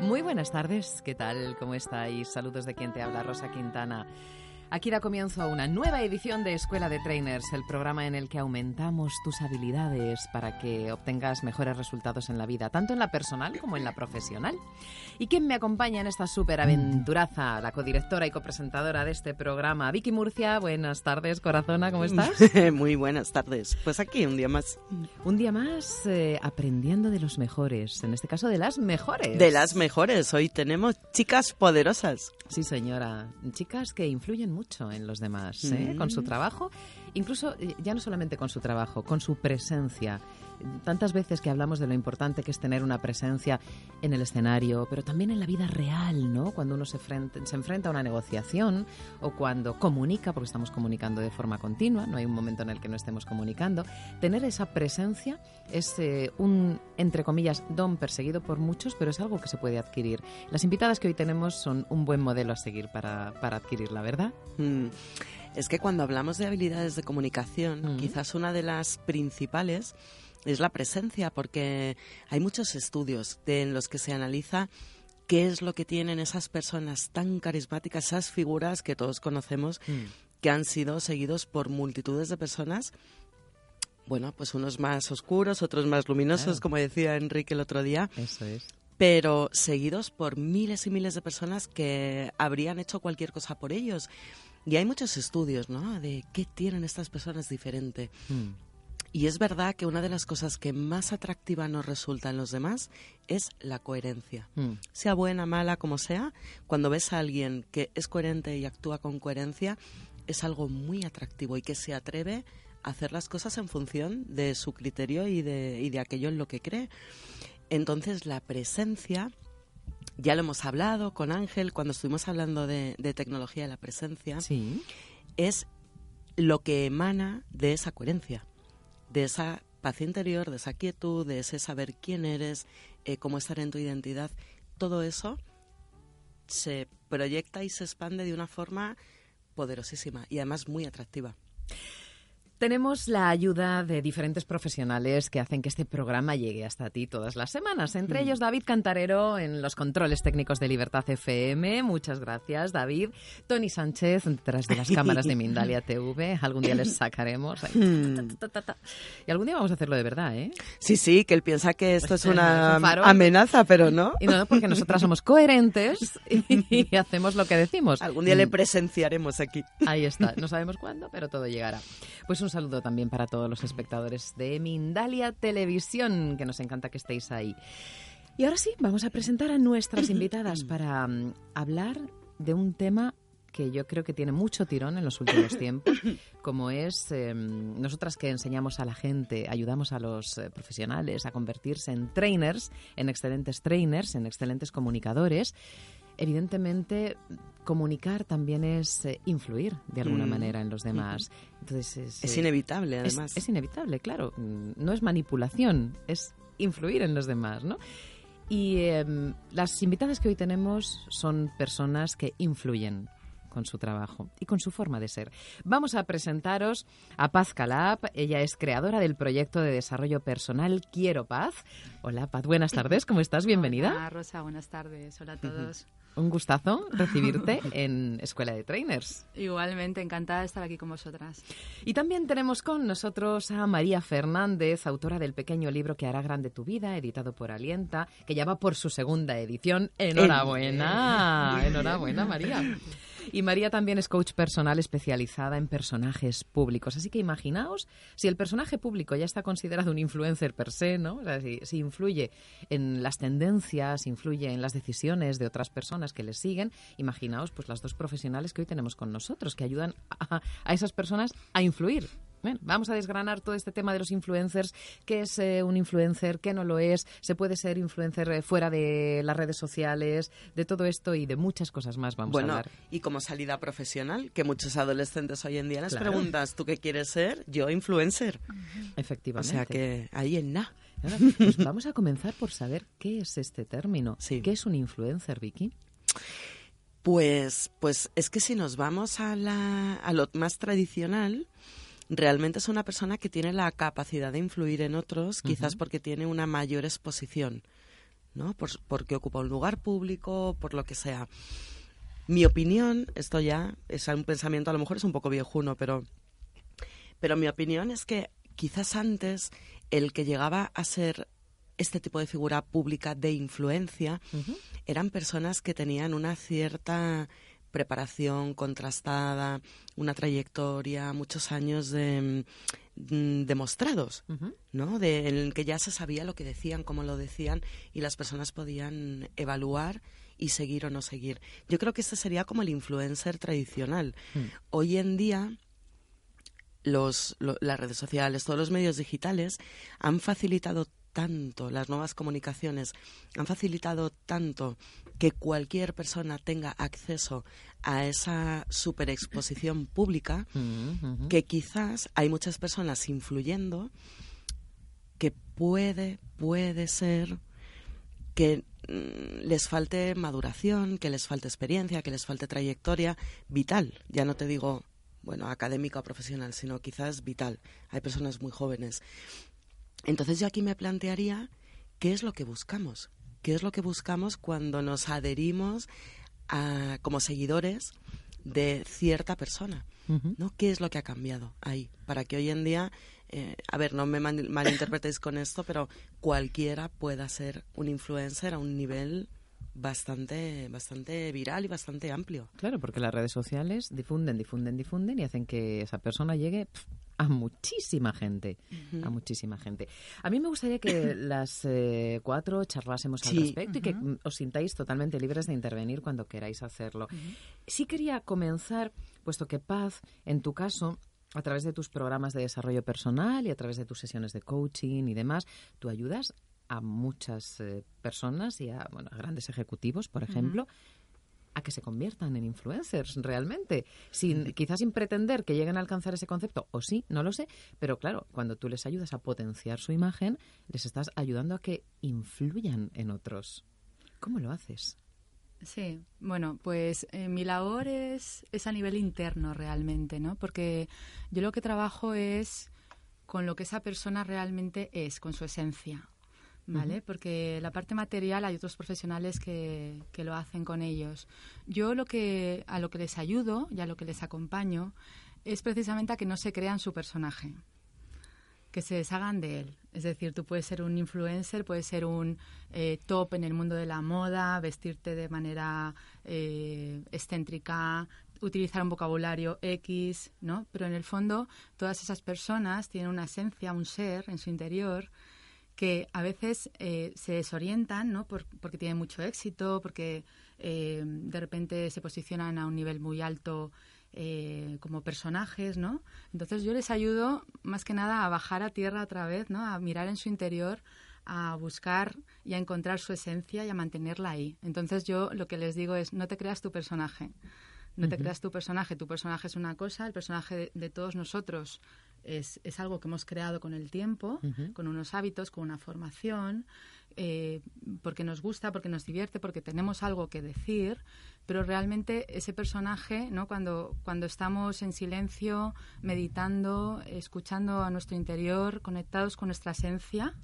Muy buenas tardes, ¿qué tal? ¿Cómo estáis? Saludos de quien te habla, Rosa Quintana. Aquí da comienzo una nueva edición de Escuela de Trainers, el programa en el que aumentamos tus habilidades para que obtengas mejores resultados en la vida, tanto en la personal como en la profesional. ¿Y quién me acompaña en esta superaventuraza? La codirectora y copresentadora de este programa, Vicky Murcia. Buenas tardes, corazona, ¿cómo estás? Muy buenas tardes. Pues aquí, un día más. Un día más eh, aprendiendo de los mejores, en este caso de las mejores. De las mejores. Hoy tenemos chicas poderosas. Sí, señora. Chicas que influyen mucho en los demás, ¿eh? con su trabajo, incluso eh, ya no solamente con su trabajo, con su presencia. Tantas veces que hablamos de lo importante que es tener una presencia en el escenario, pero también en la vida real, ¿no? Cuando uno se, frente, se enfrenta a una negociación o cuando comunica, porque estamos comunicando de forma continua, no hay un momento en el que no estemos comunicando. Tener esa presencia es eh, un, entre comillas, don perseguido por muchos, pero es algo que se puede adquirir. Las invitadas que hoy tenemos son un buen modelo a seguir para, para adquirirla, ¿verdad? Mm. Es que cuando hablamos de habilidades de comunicación, Mm. quizás una de las principales es la presencia, porque hay muchos estudios de- en los que se analiza qué es lo que tienen esas personas tan carismáticas, esas figuras que todos conocemos, que han sido seguidos por multitudes de personas. Bueno, pues unos más oscuros, otros más luminosos, Claro. como decía Enrique el otro día, Eso es. pero seguidos por miles y miles de personas que habrían hecho cualquier cosa por ellos. Y hay muchos estudios, ¿no? De qué tienen estas personas diferente. Mm. Y es verdad que una de las cosas que más atractiva nos resulta en los demás es la coherencia. Mm. Sea buena, mala, como sea, cuando ves a alguien que es coherente y actúa con coherencia, es algo muy atractivo y que se atreve a hacer las cosas en función de su criterio y de, y de aquello en lo que cree. Entonces, la presencia, ya lo hemos hablado con Ángel cuando estuvimos hablando de, de tecnología de la presencia, Sí. es lo que emana de esa coherencia, de esa paz interior, de esa quietud, de ese saber quién eres, eh, cómo estar en tu identidad. Todo eso se proyecta y se expande de una forma poderosísima y además muy atractiva. Tenemos la ayuda de diferentes profesionales que hacen que este programa llegue hasta ti todas las semanas. Entre ellos David Cantarero en los controles técnicos de Libertad FM. Muchas gracias, David. Tony Sánchez detrás de las cámaras de Mindalia TV. Algún día les sacaremos. Ta. Y algún día vamos a hacerlo de verdad, ¿eh? Sí, sí, que él piensa que esto es Es una amenaza, pero no. Y no, porque nosotras somos coherentes y hacemos lo que decimos. Algún día le Mm. presenciaremos aquí. Ahí está, no sabemos cuándo, pero todo llegará. Pues un saludo también para todos los espectadores de Mindalia Televisión, que nos encanta que estéis ahí. Y ahora sí, vamos a presentar a nuestras invitadas para mm, hablar de un tema que yo creo que tiene mucho tirón en los últimos tiempos, como es eh, nosotras que enseñamos a la gente, ayudamos a los eh, profesionales a convertirse en trainers, en excelentes trainers, en excelentes comunicadores. Evidentemente, comunicar también es eh, influir de alguna Mm. manera en los demás. Entonces es, Es eh, inevitable, además. Es, inevitable, claro. Mm, No es manipulación, es influir en los demás, ¿no? Y em, las invitadas que hoy tenemos son personas que influyen con su trabajo y con su forma de ser. Vamos a presentaros a Paz Calab. Ella es creadora del proyecto de desarrollo personal Quiero Paz. Hola Paz, buenas tardes, ¿cómo estás? Bienvenida. Hola, Rosa, buenas tardes. Hola a todos. Un gustazo recibirte en Escuela de Trainers. Igualmente, encantada de estar aquí con vosotras. Y también tenemos con nosotros a María Fernández, autora del pequeño libro que hará grande tu vida, editado por Alienta, que ya va por su segunda edición. Enhorabuena, enhorabuena María. Y María también es coach personal especializada en personajes públicos. Así que imaginaos si el personaje público ya está considerado un influencer per se, ¿no? O sea, si, influye en las tendencias, influye en las decisiones de otras personas que le siguen, imaginaos pues las dos profesionales que hoy tenemos con nosotros, que ayudan a esas personas a influir bueno, vamos a desgranar todo este tema de los influencers. ¿Qué es eh, un influencer? ¿Qué no lo es? ¿Se puede ser influencer eh, fuera de las redes sociales? De todo esto y de muchas cosas más vamos bueno, a hablar. y como salida profesional, que muchos adolescentes hoy en día les Claro. preguntas, ¿tú qué quieres ser? Yo, influencer. O Efectivamente. sea que ahí en nada. Ahora, pues vamos a comenzar por saber qué es este término. Sí. ¿Qué es un influencer, Vicky? Pues, pues es que si nos vamos a, la, a lo más tradicional, realmente es una persona que tiene la capacidad de influir en otros, quizás porque tiene una mayor exposición, ¿no? Por- porque ocupa un lugar público, por lo que sea. Mi opinión, esto ya es un pensamiento, a lo mejor es un poco viejuno, pero, pero mi opinión es que quizás antes el que llegaba a ser este tipo de figura pública de influencia eran personas que tenían una cierta preparación contrastada, una trayectoria, muchos años de, mm, demostrados. ¿no? De, en el que ya se sabía lo que decían, cómo lo decían y las personas podían evaluar y seguir o no seguir. Yo creo que este sería como el influencer tradicional. Hoy en día los, lo- las redes sociales, todos los medios digitales han facilitado tanto las nuevas comunicaciones, han facilitado tanto que cualquier persona tenga acceso a esa superexposición pública que quizás hay muchas personas influyendo que puede, puede ser que mm, les falte maduración, que les falte experiencia, que les falte trayectoria vital. Ya no te digo, bueno, académica o profesional, sino quizás vital. Hay personas muy jóvenes. Entonces yo aquí me plantearía qué es lo que buscamos. ¿Qué es lo que buscamos cuando nos adherimos a, como seguidores de cierta persona? ¿no? ¿Qué es lo que ha cambiado ahí? Para que hoy en día, eh, a ver, no me mal- malinterpretéis con esto, pero cualquiera pueda ser un influencer a un nivel bastante, bastante viral y bastante amplio. Claro, porque las redes sociales difunden, difunden, difunden y hacen que esa persona llegue a muchísima gente, a muchísima gente. A mí me gustaría que las eh, cuatro charlásemos al respecto y que os sintáis totalmente libres de intervenir cuando queráis hacerlo. Sí quería comenzar, puesto que Paz, en tu caso, a través de tus programas de desarrollo personal y a través de tus sesiones de coaching y demás, tú ayudas a muchas eh, personas y a, bueno, a grandes ejecutivos, por ejemplo, a que se conviertan en influencers realmente, sin quizás sin pretender que lleguen a alcanzar ese concepto, o sí, no lo sé, pero claro, cuando tú les ayudas a potenciar su imagen, les estás ayudando a que influyan en otros. ¿Cómo lo haces? Sí, bueno, pues eh, mi labor es, es a nivel interno realmente, ¿no? Porque yo lo que trabajo es con lo que esa persona realmente es, con su esencia, ¿vale? Porque la parte material hay otros profesionales que, que lo hacen con ellos. Yo lo que, a lo que les ayudo y a lo que les acompaño es precisamente a que no se crean su personaje que se deshagan de él. Es decir, tú puedes ser un influencer, puedes ser un eh, top en el mundo de la moda, vestirte de manera eh, excéntrica, utilizar un vocabulario X, ¿no? Pero en el fondo todas esas personas tienen una esencia, un ser en su interior que a veces eh, se desorientan, ¿no? Por- porque tienen mucho éxito, porque eh, de repente se posicionan a un nivel muy alto eh, como personajes, ¿no? Entonces yo les ayudo más que nada a bajar a tierra otra vez, ¿no? A mirar en su interior, a buscar y a encontrar su esencia y a mantenerla ahí. Entonces yo lo que les digo es, no te creas tu personaje. No te creas tu personaje. Tu personaje es una cosa, el personaje de, de todos nosotros es, es algo que hemos creado con el tiempo, con unos hábitos, con una formación, eh, porque nos gusta, porque nos divierte, porque tenemos algo que decir, pero realmente ese personaje, ¿no? cuando, cuando estamos en silencio, meditando, escuchando a nuestro interior, conectados con nuestra esencia,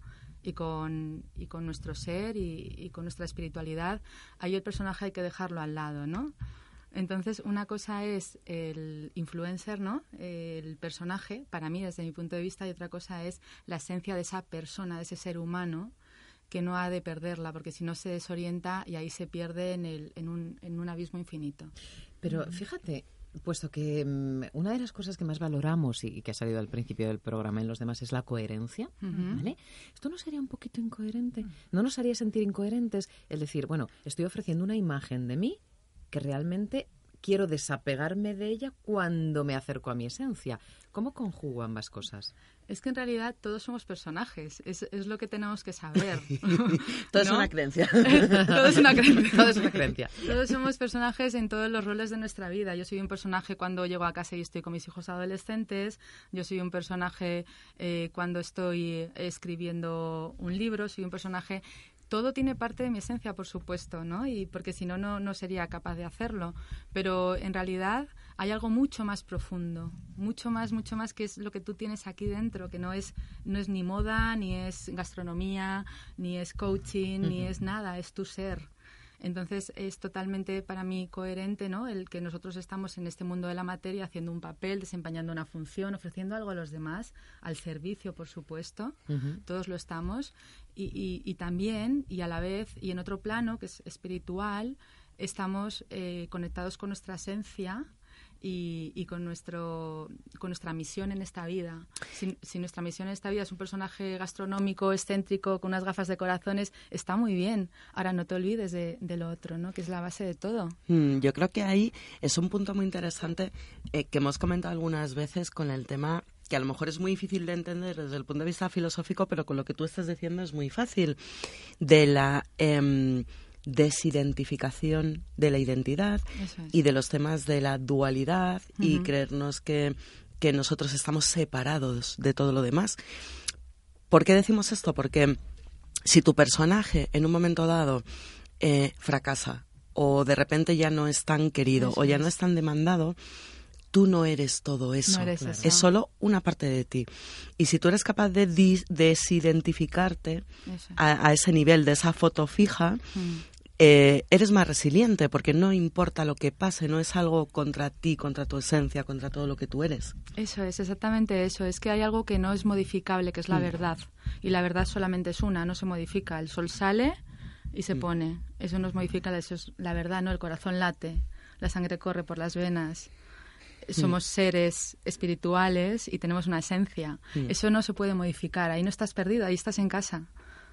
y con, y con nuestro ser y, y con nuestra espiritualidad, ahí el personaje hay que dejarlo al lado, ¿no? Entonces, una cosa es el influencer, ¿no? El personaje, para mí, desde mi punto de vista, y otra cosa es la esencia de esa persona, de ese ser humano, que no ha de perderla, porque si no se desorienta y ahí se pierde en, el, en, un, en un abismo infinito. Pero fíjate, puesto que mm, una de las cosas que más valoramos y, que ha salido al principio del programa en los demás es la coherencia, ¿vale? ¿Esto no sería un poquito incoherente? ¿No nos haría sentir incoherentes el decir, bueno, estoy ofreciendo una imagen de mí que realmente quiero desapegarme de ella cuando me acerco a mi esencia? ¿Cómo conjugo ambas cosas? Es que en realidad todos somos personajes, es, lo que tenemos que saber. todo es una creencia. todo es una creencia. todo es una creencia. Todos somos personajes en todos los roles de nuestra vida. Yo soy un personaje cuando llego a casa y estoy con mis hijos adolescentes, yo soy un personaje eh, cuando estoy escribiendo un libro, soy un personaje todo tiene parte de mi esencia, por supuesto, ¿no? Y porque si no, no sería capaz de hacerlo. Pero en realidad hay algo mucho más profundo, mucho más, mucho más que es lo que tú tienes aquí dentro, que no es, no es ni moda, ni es gastronomía, ni es coaching, ni es nada, es tu ser. Entonces es totalmente para mí coherente ¿no? el que nosotros estamos en este mundo de la materia haciendo un papel, desempeñando una función, ofreciendo algo a los demás, al servicio, por supuesto, todos lo estamos, y, y, también, y a la vez, y en otro plano, que es espiritual, estamos eh, conectados con nuestra esencia, y, con, nuestro, con nuestra misión en esta vida. Si, nuestra misión en esta vida es un personaje gastronómico, excéntrico, con unas gafas de corazones, está muy bien. Ahora no te olvides de, lo otro, ¿no? que es la base de todo. Mm, yo creo que ahí es un punto muy interesante eh, que hemos comentado algunas veces con el tema que a lo mejor es muy difícil de entender desde el punto de vista filosófico, pero con lo que tú estás diciendo es muy fácil, de la... Em, desidentificación de la identidad y de los temas de la dualidad y creernos que, que nosotros estamos separados de todo lo demás. ¿Por qué decimos esto? Porque si tu personaje en un momento dado eh, fracasa o de repente ya no es tan querido o ya no es tan demandado, tú no eres todo eso. Es solo una parte de ti. Y si tú eres capaz de desidentificarte a, ese nivel, de esa foto fija, mm. Eh, eres más resiliente porque no importa lo que pase, no es algo contra ti, contra tu esencia, contra todo lo que tú eres. Eso es, exactamente eso. Es que hay algo que no es modificable, que es la mm. verdad. Y la verdad solamente es una, no se modifica. El sol sale y se mm. pone. Eso no es modifica, eso es la verdad, ¿no? El corazón late, la sangre corre por las venas. Mm. Somos seres espirituales y tenemos una esencia. Eso no se puede modificar. Ahí no estás perdido, ahí estás en casa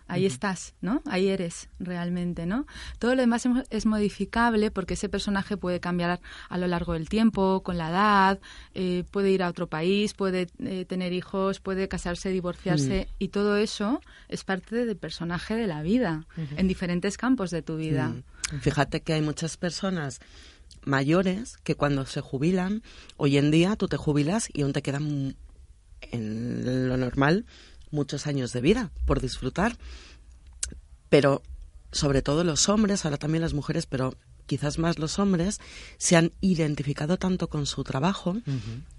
ahí estás, ¿no? Ahí eres realmente, ¿no? Todo lo demás es modificable porque ese personaje puede cambiar a lo largo del tiempo, con la edad, eh, puede ir a otro país, puede eh, tener hijos, puede casarse, divorciarse mm. y todo eso es parte del personaje de la vida en diferentes campos de tu vida. Mm. Fíjate que hay muchas personas mayores que cuando se jubilan, hoy en día tú te jubilas y aún te quedan en lo normal muchos años de vida por disfrutar. Pero sobre todo los hombres, ahora también las mujeres, pero quizás más los hombres, se han identificado tanto con su trabajo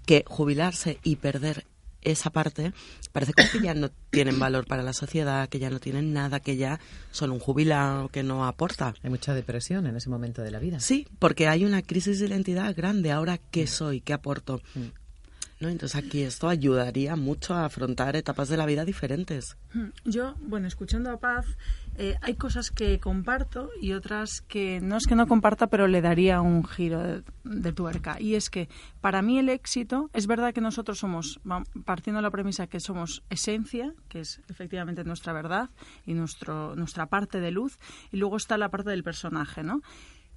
que jubilarse y perder esa parte parece que ya no tienen valor para la sociedad, que ya no tienen nada, que ya son un jubilado que no aporta. Hay mucha depresión en ese momento de la vida. Sí, porque hay una crisis de identidad grande. Ahora, ¿qué mm. soy? ¿Qué aporto? Mm. Entonces aquí esto ayudaría mucho a afrontar etapas de la vida diferentes. Hmm. Yo, bueno, escuchando a Paz, eh, hay cosas que comparto y otras que no es que no comparta, pero le daría un giro de, tuerca. Y es que para mí el éxito, es verdad que nosotros somos, partiendo de la premisa que somos esencia, que es efectivamente nuestra verdad y nuestro, nuestra parte de luz, y luego está la parte del personaje, ¿no?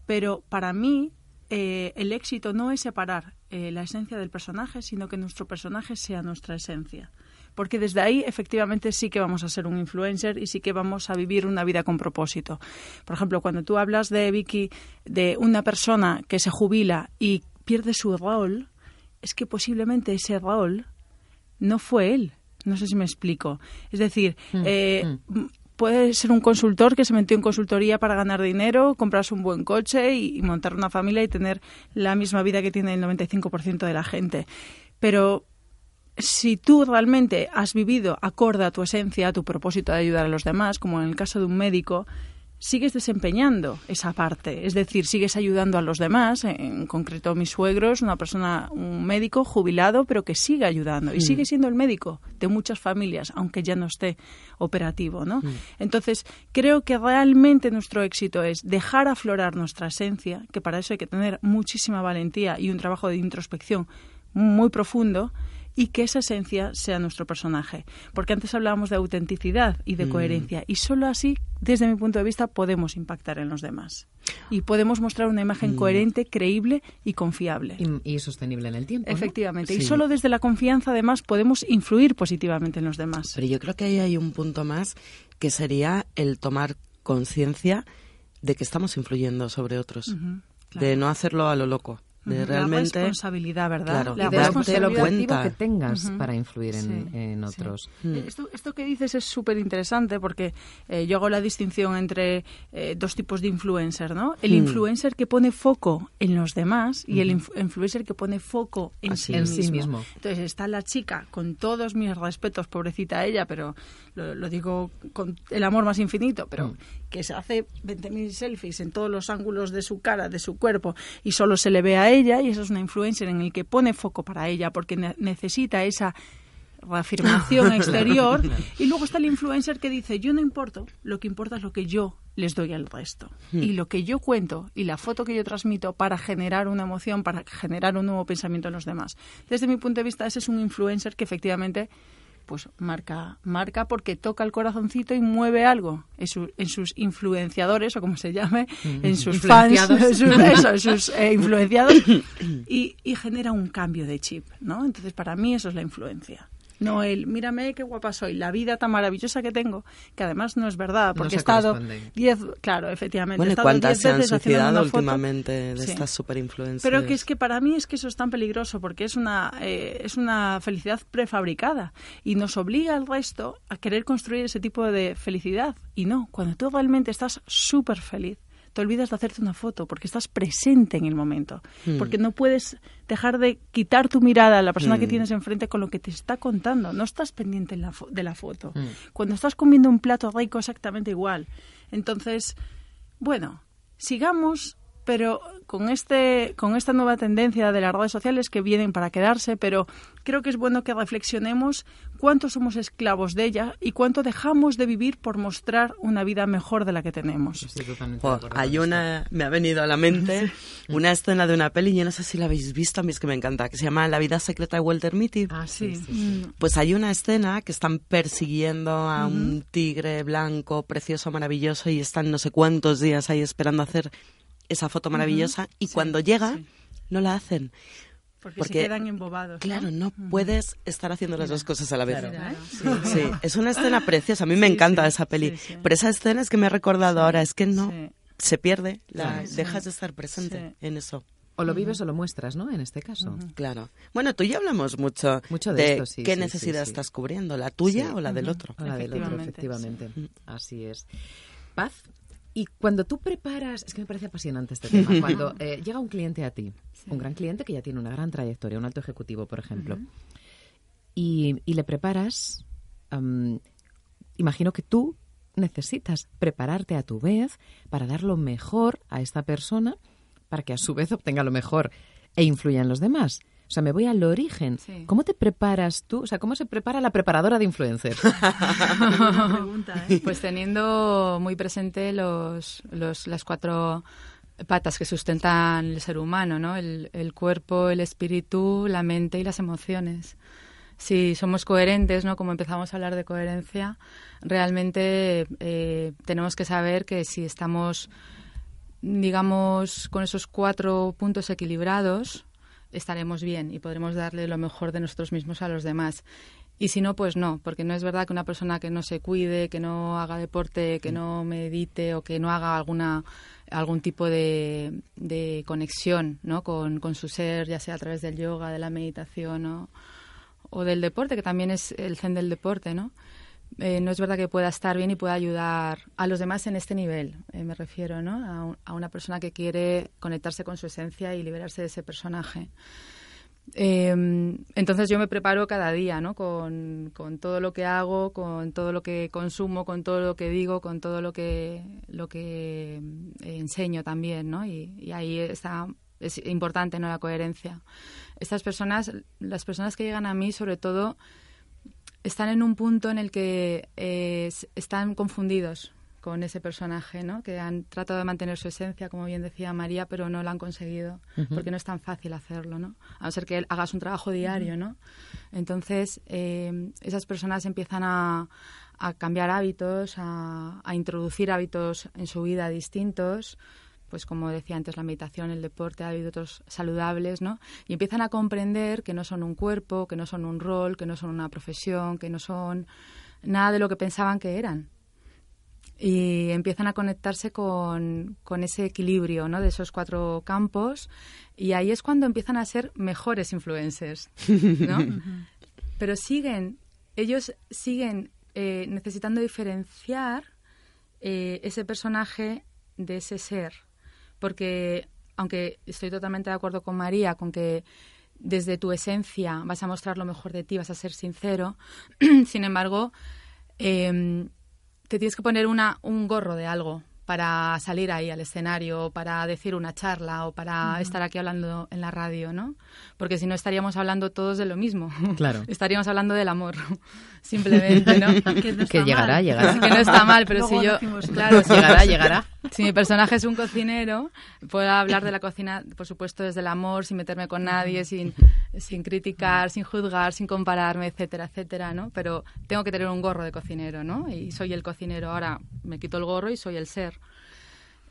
Pero para mí eh, el éxito no es separar eh, la esencia del personaje, sino que nuestro personaje sea nuestra esencia. Porque desde ahí efectivamente sí que vamos a ser un influencer y sí que vamos a vivir una vida con propósito. Por ejemplo, cuando tú hablas de Vicky, de una persona que se jubila y pierde su rol, es que posiblemente ese rol no fue él. No sé si me explico. Es decir, mm, eh, mm puede ser un consultor que se metió en consultoría para ganar dinero, comprarse un buen coche y, montar una familia y tener la misma vida que tiene el 95% de la gente. Pero si tú realmente has vivido acorde a tu esencia, a tu propósito de ayudar a los demás, como en el caso de un médico, sigues desempeñando esa parte, es decir, sigues ayudando a los demás, en concreto mi suegro es una persona, un médico jubilado, pero que sigue ayudando y sigue siendo el médico de muchas familias, aunque ya no esté operativo, ¿no? Entonces, creo que realmente nuestro éxito es dejar aflorar nuestra esencia, que para eso hay que tener muchísima valentía y un trabajo de introspección muy profundo, y que esa esencia sea nuestro personaje. Porque antes hablábamos de autenticidad y de coherencia y solo así, desde mi punto de vista, podemos impactar en los demás. Y podemos mostrar una imagen coherente, creíble y confiable. Y, sostenible en el tiempo. Efectivamente. Y solo desde la confianza, además, podemos influir positivamente en los demás. Pero yo creo que ahí hay un punto más que sería el tomar conciencia de que estamos influyendo sobre otros. De no hacerlo a lo loco de realmente la responsabilidad, ¿verdad? Claro, la responsabilidad que tengas para influir en, otros. Eh, esto, esto que dices es súper interesante porque eh, yo hago la distinción entre eh, dos tipos de influencer, ¿no? El mm. influencer que pone foco en los demás y el influencer que pone foco en, sí, mismo. Entonces está la chica, con todos mis respetos, pobrecita ella, pero lo, digo con el amor más infinito, pero mm. que se hace 20.000 selfies en todos los ángulos de su cara, de su cuerpo y solo se le ve a ella y esa es una influencer en el que pone foco para ella porque necesita esa reafirmación exterior y luego está el influencer que dice yo no importo, lo que importa es lo que yo les doy al resto hmm. y lo que yo cuento y la foto que yo transmito para generar una emoción, para generar un nuevo pensamiento en los demás. Desde mi punto de vista ese es un influencer que efectivamente pues marca, marca porque toca el corazoncito y mueve algo en, sus influenciadores, o como se llame, en sus fans, en sus, eh, influenciados, y, y genera un cambio de chip, ¿no? Entonces, para mí eso es la influencia. No el, mírame qué guapa soy, la vida tan maravillosa que tengo, que además no es verdad, porque he estado diez, claro, efectivamente, bueno, he estado ¿cuántas se han suicidado últimamente de estas super influencias? Pero que es que para mí es que eso es tan peligroso, porque es una, eh, es una felicidad prefabricada y nos obliga al resto a querer construir ese tipo de felicidad. Y no, cuando tú realmente estás súper feliz, te olvidas de hacerte una foto porque estás presente en el momento. Hmm. Porque no puedes dejar de quitar tu mirada a la persona que hmm. tienes enfrente con lo que te está contando. No estás pendiente de la foto. Hmm. Cuando estás comiendo un plato rico, exactamente igual. Entonces, bueno, sigamos pero con este con esta nueva tendencia de las redes sociales que vienen para quedarse, pero creo que es bueno que reflexionemos cuánto somos esclavos de ella y cuánto dejamos de vivir por mostrar una vida mejor de la que tenemos. hay una me ha venido a la mente una escena de una peli, yo no sé si la habéis visto, a mí es que me encanta, que se llama La vida secreta de Walter Mitty. Ah, sí. Mm. Pues hay una escena que están persiguiendo a un tigre blanco, precioso, maravilloso y están no sé cuántos días ahí esperando hacer esa foto maravillosa y cuando llega no la hacen. Porque, se quedan embobados. Claro, no puedes estar haciendo las dos cosas a la vez. Sí, es una escena preciosa. A mí me encanta esa peli. Pero esa escena es que me he recordado ahora. Es que no se pierde. La, dejas de estar presente en eso. O lo vives o lo muestras, ¿no? En este caso. Claro. Bueno, tú y yo hablamos mucho, mucho de, esto, sí, qué necesidad estás cubriendo, la tuya o la del otro. la del otro, efectivamente. Así es. Paz, y cuando tú preparas, es que me parece apasionante este tema, cuando eh, llega un cliente a ti, un gran cliente que ya tiene una gran trayectoria, un alto ejecutivo, por ejemplo, y, le preparas, imagino que tú necesitas prepararte a tu vez para dar lo mejor a esta persona, para que a su vez obtenga lo mejor e influya en los demás. O sea, me voy al origen. ¿Cómo te preparas tú? O sea, ¿cómo se prepara la preparadora de influencers? ¿eh? Pues teniendo muy presente los, los, las cuatro patas que sustentan el ser humano, ¿no? El, el, cuerpo, el espíritu, la mente y las emociones. Si somos coherentes, ¿no? Como empezamos a hablar de coherencia, realmente eh, tenemos que saber que si estamos, digamos, con esos cuatro puntos equilibrados, estaremos bien y podremos darle lo mejor de nosotros mismos a los demás. Y si no, pues no, porque no es verdad que una persona que no se cuide, que no haga deporte, que no medite o que no haga alguna algún tipo de, de conexión ¿no? con, con, su ser, ya sea a través del yoga, de la meditación o, o del deporte, que también es el zen del deporte, ¿no? Eh, no es verdad que pueda estar bien y pueda ayudar a los demás en este nivel, eh, me refiero, ¿no? A, una persona que quiere conectarse con su esencia y liberarse de ese personaje. Em, entonces yo me preparo cada día, ¿no? Con, con, todo lo que hago, con todo lo que consumo, con todo lo que digo, con todo lo que, lo que eh, enseño también, ¿no? Y, y, ahí está, es importante, ¿no? La coherencia. Estas personas, las personas que llegan a mí, sobre todo, están en un punto en el que eh, están confundidos con ese personaje, ¿no? Que han tratado de mantener su esencia, como bien decía María, pero no lo han conseguido, porque no es tan fácil hacerlo, ¿no? A no ser que hagas un trabajo diario, ¿no? Entonces, eh, esas personas empiezan a, cambiar hábitos, a, introducir hábitos en su vida distintos, pues como decía antes, la meditación, el deporte, hábitos saludables, ¿no? Y empiezan a comprender que no son un cuerpo, que no son un rol, que no son una profesión, que no son nada de lo que pensaban que eran y empiezan a conectarse con, con, ese equilibrio ¿no? de esos cuatro campos y ahí es cuando empiezan a ser mejores influencers, ¿no? Pero siguen, ellos siguen eh, necesitando diferenciar eh, ese personaje de ese ser, porque aunque estoy totalmente de acuerdo con María, con que desde tu esencia vas a mostrar lo mejor de ti, vas a ser sincero, sin embargo, eh, te tienes que poner una, un gorro de algo para salir ahí al escenario, para decir una charla o para estar aquí hablando en la radio, ¿no? Porque si no estaríamos hablando todos de lo mismo. Claro. estaríamos hablando del amor, simplemente, ¿no? que, llegará, llegará. que no está mal, pero si yo, claro, llegará, llegará. Si mi personaje es un cocinero, puedo hablar de la cocina, por supuesto, desde el amor, sin meterme con nadie, sin, sin criticar, sin juzgar, sin compararme, etcétera, etcétera, ¿no? Pero tengo que tener un gorro de cocinero, ¿no? Y soy el cocinero. Ahora me quito el gorro y soy el ser.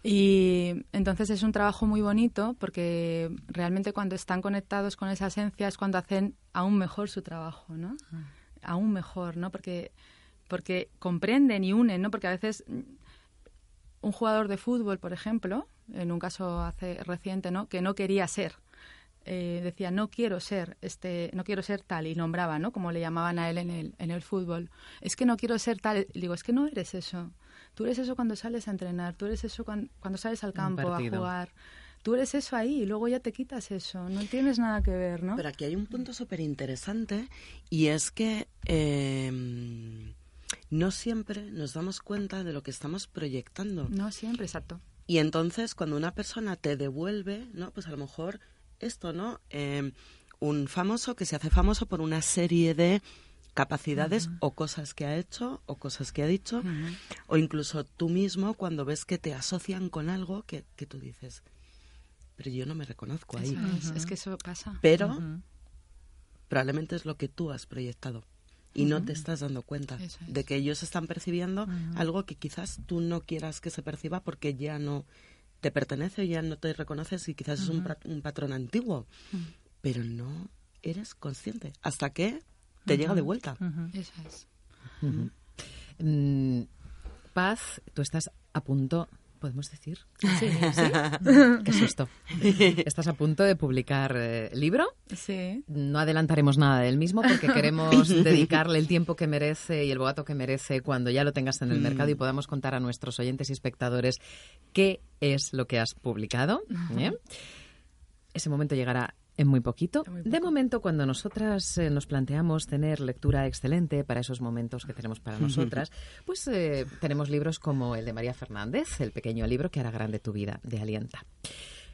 Y entonces es un trabajo muy bonito porque realmente cuando están conectados con esa esencia es cuando hacen aún mejor su trabajo, ¿no? Ah. Aún mejor, ¿no? Porque, porque comprenden y unen, ¿no? Porque a veces un jugador de fútbol, por ejemplo, en un caso hace reciente, ¿no? Que no quería ser. Eh, decía no quiero ser este no quiero ser tal y nombraba no como le llamaban a él en el en el fútbol es que no quiero ser tal y digo es que no eres eso Tú eres eso cuando sales a entrenar, tú eres eso cuando, sales al campo a jugar. Tú eres eso ahí y luego ya te quitas eso, no tienes nada que ver, ¿no? Pero aquí hay un punto súper interesante y es que em, no siempre nos damos cuenta de lo que estamos proyectando. No siempre, exacto. Y entonces cuando una persona te devuelve, ¿no? Pues a lo mejor esto, ¿no? Em, un famoso que se hace famoso por una serie de capacidades o cosas que ha hecho o cosas que ha dicho, o incluso tú mismo cuando ves que te asocian con algo que, que tú dices, pero yo no me reconozco ahí. es, que eso pasa. Pero probablemente es lo que tú has proyectado y no te estás dando cuenta de que ellos están percibiendo algo que quizás tú no quieras que se perciba porque ya no te pertenece, ya no te reconoces y quizás es un, un patrón antiguo, pero no eres consciente. Hasta que te llega de vuelta. Eso es. Mm, Paz, tú estás a punto, ¿podemos decir? Sí, Qué susto. Estás a punto de publicar el eh, libro. Sí. No adelantaremos nada del mismo porque queremos dedicarle el tiempo que merece y el boato que merece cuando ya lo tengas en el mercado y podamos contar a nuestros oyentes y espectadores qué es lo que has publicado. ¿eh? Ese momento llegará en muy poquito. de momento, cuando nosotras eh, nos planteamos tener lectura excelente para esos momentos que tenemos para nosotras, pues eh, tenemos libros como el de María Fernández, el pequeño libro que hará grande tu vida, de Alienta.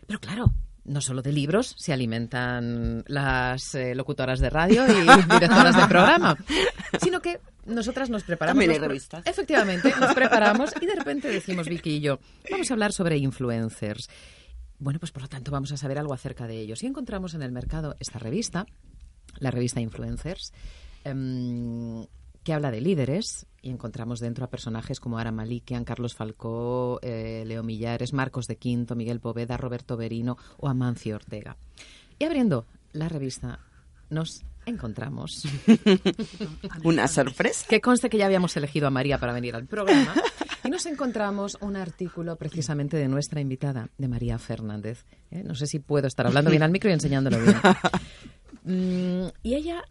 Pero claro, no solo de libros se alimentan las eh, locutoras de radio y directoras de programa, sino que nosotras nos preparamos. También hay revistas. Efectivamente, nos preparamos y de repente decimos, Vicky y yo, vamos a hablar sobre influencers. Bueno, pues por lo tanto vamos a saber algo acerca de ellos. Y encontramos en el mercado esta revista, la revista Influencers, em, que habla de líderes y encontramos dentro a personajes como Ara Malikian, Carlos Falcó, eh, Leo Millares, Marcos de Quinto, Miguel Poveda, Roberto Berino o Amancio Ortega. Y abriendo la revista nos encontramos una sorpresa. Que conste que ya habíamos elegido a María para venir al programa y nos encontramos un artículo precisamente de nuestra invitada, de María Fernández. ¿eh? No sé si puedo estar hablando bien al micro y enseñándolo bien. Mm, y ella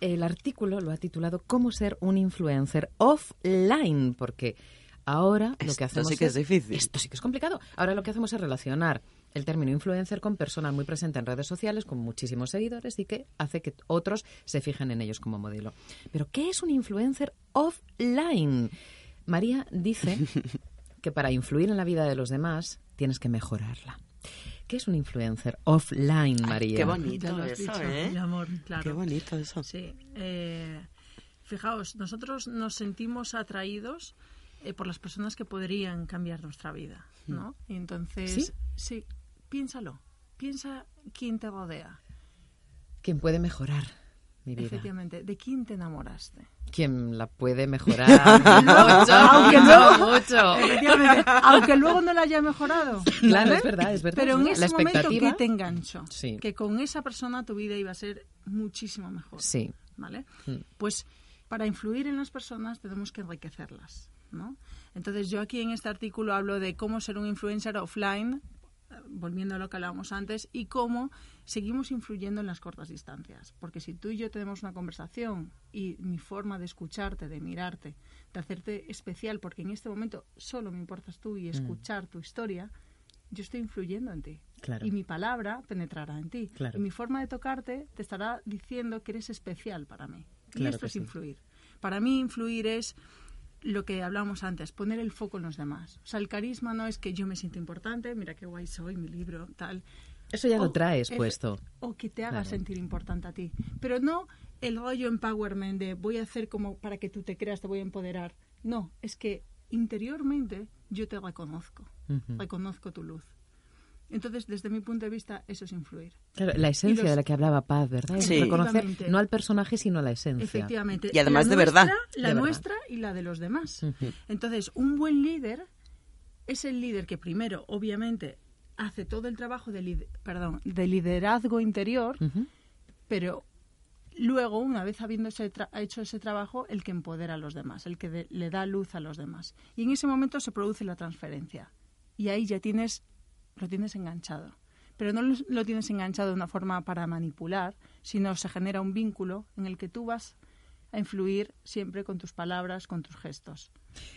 el artículo lo ha titulado Cómo ser un influencer offline, porque ahora lo que hacemos esto sí que es, difícil. Esto sí que es complicado. Ahora lo que hacemos es relacionar el término influencer con persona muy presente en redes sociales, con muchísimos seguidores y que hace que otros se fijen en ellos como modelo. Pero, ¿qué es un influencer offline? María dice que para influir en la vida de los demás tienes que mejorarla. ¿Qué es un influencer offline, María? Qué bonito lo has eso, dicho, ¿eh? mi amor, claro. Qué bonito eso. Sí. eh, fijaos, nosotros nos sentimos atraídos eh, por las personas que podrían cambiar nuestra vida, ¿no? Y entonces, ¿Sí? sí, piénsalo. Piensa quién te rodea. ¿Quién puede mejorar mi vida? Efectivamente, ¿de quién te enamoraste? ¿Quién la puede mejorar? mucho, Aunque mucho, luego- mucho. Efectivamente, aunque luego no la haya mejorado. Claro, es verdad, es verdad. Pero en ese la momento expectativa. que te enganchó, Sí. que con esa persona tu vida iba a ser muchísimo mejor. Sí. ¿vale? Mm. Pues para influir en las personas tenemos que enriquecerlas, ¿no? Entonces yo aquí en este artículo hablo de cómo ser un influencer offline, volviendo a lo que hablábamos antes, y cómo seguimos influyendo en las cortas distancias. Porque si tú y yo tenemos una conversación y mi forma de escucharte, de mirarte, de hacerte especial, porque en este momento solo me importas tú y escuchar tu historia, yo estoy influyendo en ti. Claro. Y mi palabra penetrará en ti. Claro. Y mi forma de tocarte te estará diciendo que eres especial para mí. y esto es sí. influir. Para mí influir es lo que hablábamos antes, poner el foco en los demás. O sea, el carisma no es que yo me siento importante, mira qué guay soy, mi libro, tal. Eso ya lo traes puesto. O que te haga Claro. sentir importante a ti. Pero no el rollo empowerment de voy a hacer como para que tú te creas, te voy a empoderar. No, es que interiormente yo te reconozco, reconozco tu luz. Entonces, desde mi punto de vista, eso es influir. Claro, la esencia los- de la que hablaba Paz, ¿verdad? Es Sí. reconocer no al personaje, sino a la esencia. Efectivamente. Y además La de verdad. La De verdad. nuestra y la de los demás. Entonces, un buen líder es el líder que primero, obviamente, hace todo el trabajo de, perdón, de liderazgo interior, pero luego, una vez habiendo ese tra- hecho ese trabajo, el que empodera a los demás, el que de- le da luz a los demás. Y en ese momento se produce la transferencia. Y ahí ya tienes, lo tienes enganchado. Pero no lo, tienes enganchado de una forma para manipular, sino se genera un vínculo en el que tú vas a influir siempre con tus palabras, con tus gestos.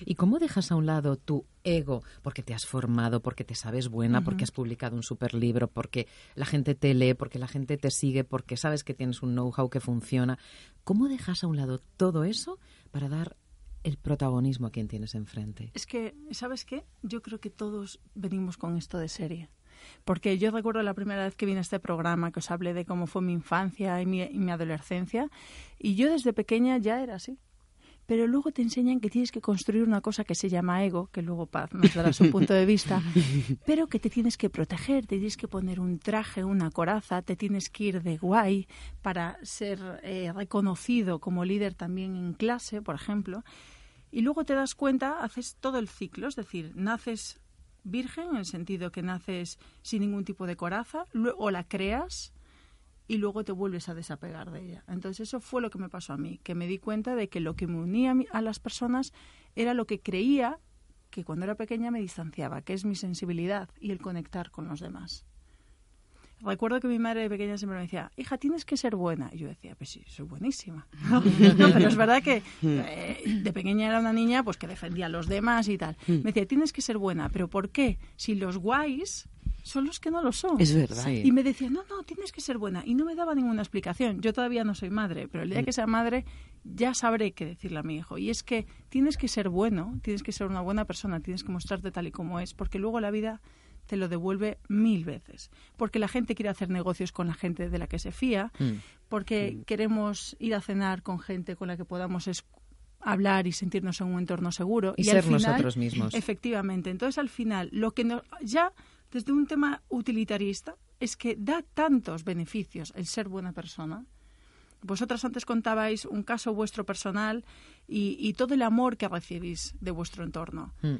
¿Y cómo dejas a un lado tu ego? Porque te has formado, porque te sabes buena, porque has publicado un super libro, porque la gente te lee, porque la gente te sigue, porque sabes que tienes un know-how que funciona. ¿Cómo dejas a un lado todo eso para dar el protagonismo a quien tienes enfrente? Es que, ¿sabes qué? Yo creo que todos venimos con esto de serie. Porque yo recuerdo la primera vez que vine a este programa, que os hablé de cómo fue mi infancia y mi, y mi adolescencia, y yo desde pequeña ya era así. Pero luego te enseñan que tienes que construir una cosa que se llama ego, que luego Paz nos dará su punto de vista, pero que te tienes que proteger, te tienes que poner un traje, una coraza, te tienes que ir de guay para ser eh, reconocido como líder también en clase, por ejemplo. Y luego te das cuenta, haces todo el ciclo, es decir, naces virgen en el sentido que naces sin ningún tipo de coraza, o la creas y luego te vuelves a desapegar de ella. Entonces eso fue lo que me pasó a mí, que me di cuenta de que lo que me unía a, las personas era lo que creía que cuando era pequeña me distanciaba, que es mi sensibilidad y el conectar con los demás. Recuerdo que mi madre de pequeña siempre me decía, hija, tienes que ser buena. Y yo decía, pues sí, soy buenísima. No, pero es verdad que eh, de pequeña era una niña pues que defendía a los demás y tal. Me decía, tienes que ser buena. ¿Pero por qué? Si los guays son los que no lo son. Es verdad. Sí. Y me decía, no, no, tienes que ser buena. Y no me daba ninguna explicación. Yo todavía no soy madre, pero el día que sea madre ya sabré qué decirle a mi hijo. Y es que tienes que ser bueno, tienes que ser una buena persona, tienes que mostrarte tal y como es, porque luego la vida te lo devuelve mil veces. Porque la gente quiere hacer negocios con la gente de la que se fía, Mm. porque queremos ir a cenar con gente con la que podamos hablar y sentirnos en un entorno seguro. Y al ser nosotros mismos. Efectivamente. Entonces, al final, lo que no, ya desde un tema utilitarista es que da tantos beneficios el ser buena persona. Vosotras antes contabais un caso vuestro personal y, y todo el amor que recibís de vuestro entorno. Mm.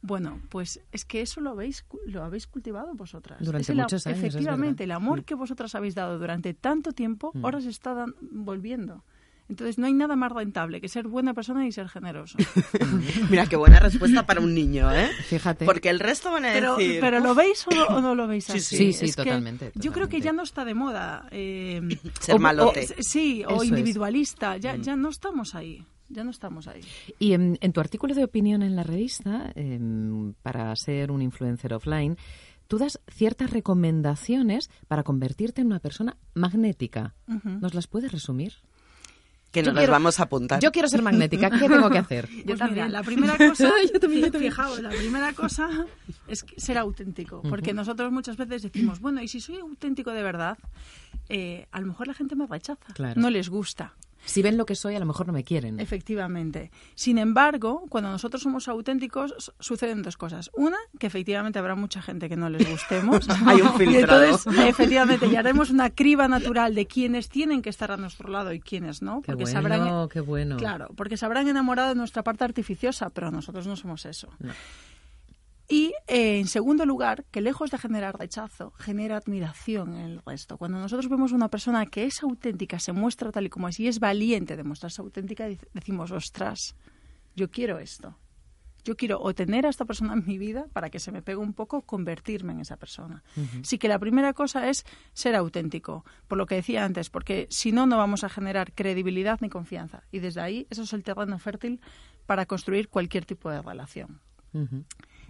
Bueno, pues es que eso lo habéis, lo habéis cultivado vosotras. Durante el muchos años, Efectivamente, el amor que vosotras habéis dado durante tanto tiempo, Mm. ahora se está dan- volviendo. Entonces, no hay nada más rentable que ser buena persona y ser generoso. Mira, qué buena respuesta para un niño, ¿eh? Fíjate. Porque el resto van a Pero, decir... pero ¿lo veis o no, o no lo veis Sí, así? sí. Sí, sí, que totalmente, Yo creo que totalmente. ya no está de moda. eh, Ser o- malote. o- sí, Eso o es. individualista. Ya, Mm. ya no estamos ahí. Ya no estamos ahí. Y en, en tu artículo de opinión en la revista, em, para ser un influencer offline, tú das ciertas recomendaciones para convertirte en una persona magnética. ¿Nos las puedes resumir? Que no las vamos a apuntar. Yo quiero ser magnética. ¿Qué tengo que hacer? Yo pues también. la primera cosa, Fijaos, la primera cosa es ser auténtico, porque nosotros muchas veces decimos, bueno, y si soy auténtico de verdad, eh, a lo mejor la gente me rechaza, no les gusta. Si ven lo que soy, a lo mejor no me quieren. Efectivamente. Sin embargo, cuando nosotros somos auténticos, suceden dos cosas. Una, que efectivamente habrá mucha gente que no les gustemos. Hay un filtrado. entonces, efectivamente, y haremos una criba natural de quienes tienen que estar a nuestro lado y quienes no. Porque qué bueno, sabrán, qué bueno. Claro, porque se habrán enamorado de nuestra parte artificiosa, pero nosotros no somos eso. Y, eh, en segundo lugar, que lejos de generar rechazo, genera admiración en el resto. Cuando nosotros vemos una persona que es auténtica, se muestra tal y como es y es valiente de mostrarse auténtica, decimos, ostras, yo quiero esto. Yo quiero o tener a esta persona en mi vida para que se me pegue un poco, convertirme en esa persona. Así que la primera cosa es ser auténtico, por lo que decía antes, porque si no, no vamos a generar credibilidad ni confianza. Y desde ahí, eso es el terreno fértil para construir cualquier tipo de relación.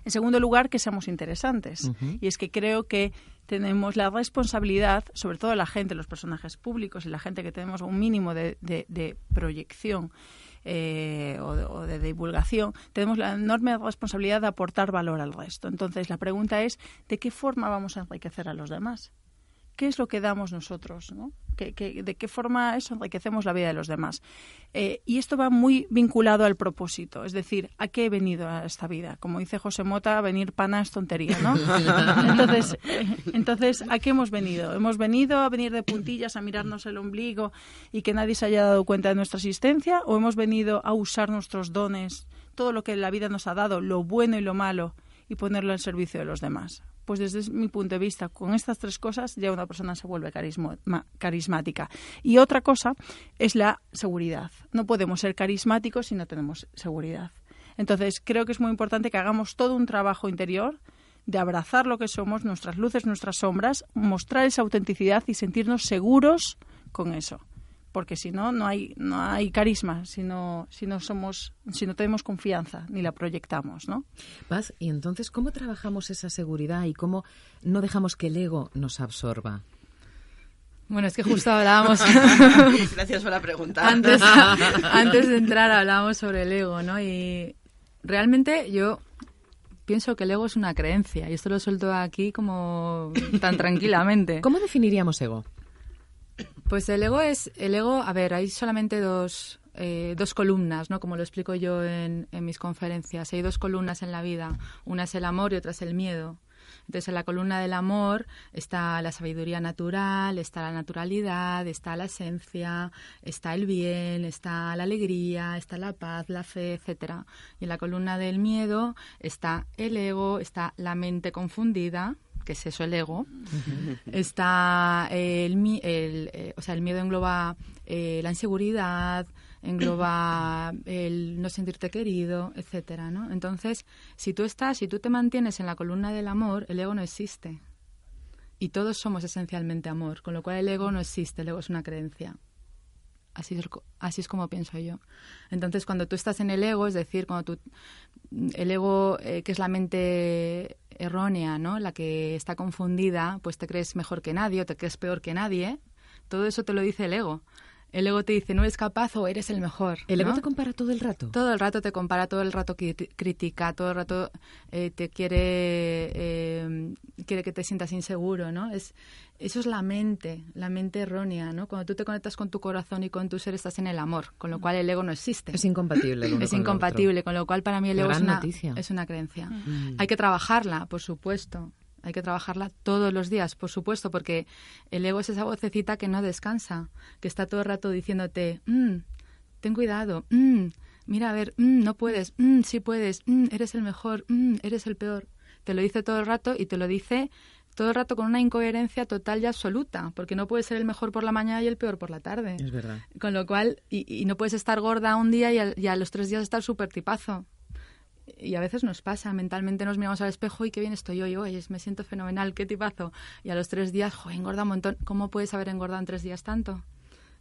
En segundo lugar, que seamos interesantes. Y es que creo que tenemos la responsabilidad, sobre todo la gente, los personajes públicos y la gente que tenemos un mínimo de, proyección eh, o, de, divulgación, tenemos la enorme responsabilidad de aportar valor al resto. Entonces, la pregunta es, ¿de qué forma vamos a enriquecer a los demás? Qué es lo que damos nosotros, ¿no? ¿Qué, de qué forma eso enriquecemos la vida de los demás. Eh, y esto va muy vinculado al propósito, es decir, ¿a qué he venido a esta vida? Como dice José Mota, venir pana es tontería, ¿no? entonces, eh, entonces, ¿a qué hemos venido? ¿Hemos venido a venir de puntillas, a mirarnos el ombligo y que nadie se haya dado cuenta de nuestra existencia? ¿O hemos venido a usar nuestros dones, todo lo que la vida nos ha dado, lo bueno y lo malo, y ponerlo al servicio de los demás? Pues desde mi punto de vista, con estas tres cosas ya una persona se vuelve carismática. Y otra cosa es la seguridad. No podemos ser carismáticos si no tenemos seguridad. Entonces, creo que es muy importante que hagamos todo un trabajo interior de abrazar lo que somos, nuestras luces, nuestras sombras, mostrar esa autenticidad y sentirnos seguros con eso porque si no no hay no hay carisma si no si no somos si no tenemos confianza ni la proyectamos no Paz y entonces cómo trabajamos esa seguridad y cómo no dejamos que el ego nos absorba bueno, es que justo hablábamos. Gracias por la pregunta. Antes, antes de entrar hablábamos sobre el ego, ¿no? Y realmente yo pienso que el ego es una creencia y esto lo suelto aquí como tan tranquilamente. ¿Cómo definiríamos ego? Pues el ego es, el ego, a ver, hay solamente dos, eh, dos columnas, ¿no? Como lo explico yo en, en, mis conferencias. Hay dos columnas en la vida. Una es el amor y otra es el miedo. Entonces, en la columna del amor está la sabiduría natural, está la naturalidad, está la esencia, está el bien, está la alegría, está la paz, la fe, etcétera. Y en la columna del miedo está el ego, está la mente confundida, que es eso el ego. Está el, el, eh, o sea, el miedo engloba eh, la inseguridad, engloba el no sentirte querido, etcétera, ¿no? Entonces, si tú estás, si tú te mantienes en la columna del amor, el ego no existe. Y todos somos esencialmente amor, con lo cual el ego no existe, el ego es una creencia. Así es, así es como pienso yo. Entonces, cuando tú estás en el ego, es decir, cuando tú, el ego, eh, que es la mente errónea, ¿no? La que está confundida, pues te crees mejor que nadie o te crees peor que nadie. Todo eso te lo dice el ego. El ego te dice, no eres capaz o eres el mejor. ¿El ego te compara todo el rato? Todo el rato te compara, todo el rato critica, todo el rato eh, te quiere, eh, quiere que te sientas inseguro, ¿no? Es, eso es la mente, la mente errónea, ¿no? Cuando tú te conectas con tu corazón y con tu ser, estás en el amor, con lo cual el ego no existe. Es incompatible. es incompatible, con lo cual para mí el ego es una, es una, creencia. Mm. Hay que trabajarla, por supuesto. Hay que trabajarla todos los días, por supuesto, porque el ego es esa vocecita que no descansa, que está todo el rato diciéndote, mm, ten cuidado, mm, mira, a ver, mm, no puedes, mm, sí puedes, mm, eres el mejor, mm, eres el peor. Te lo dice todo el rato y te lo dice todo el rato con una incoherencia total y absoluta, porque no puedes ser el mejor por la mañana y el peor por la tarde. Es verdad. Con lo cual, y, no puedes estar gorda un día y a, y a los tres días estar súper tipazo y a veces nos pasa, mentalmente nos miramos al espejo y qué bien estoy hoy, hoy me siento fenomenal, qué tipazo. Y a los tres días, joder, engorda un montón. ¿Cómo puedes haber engordado en tres días tanto?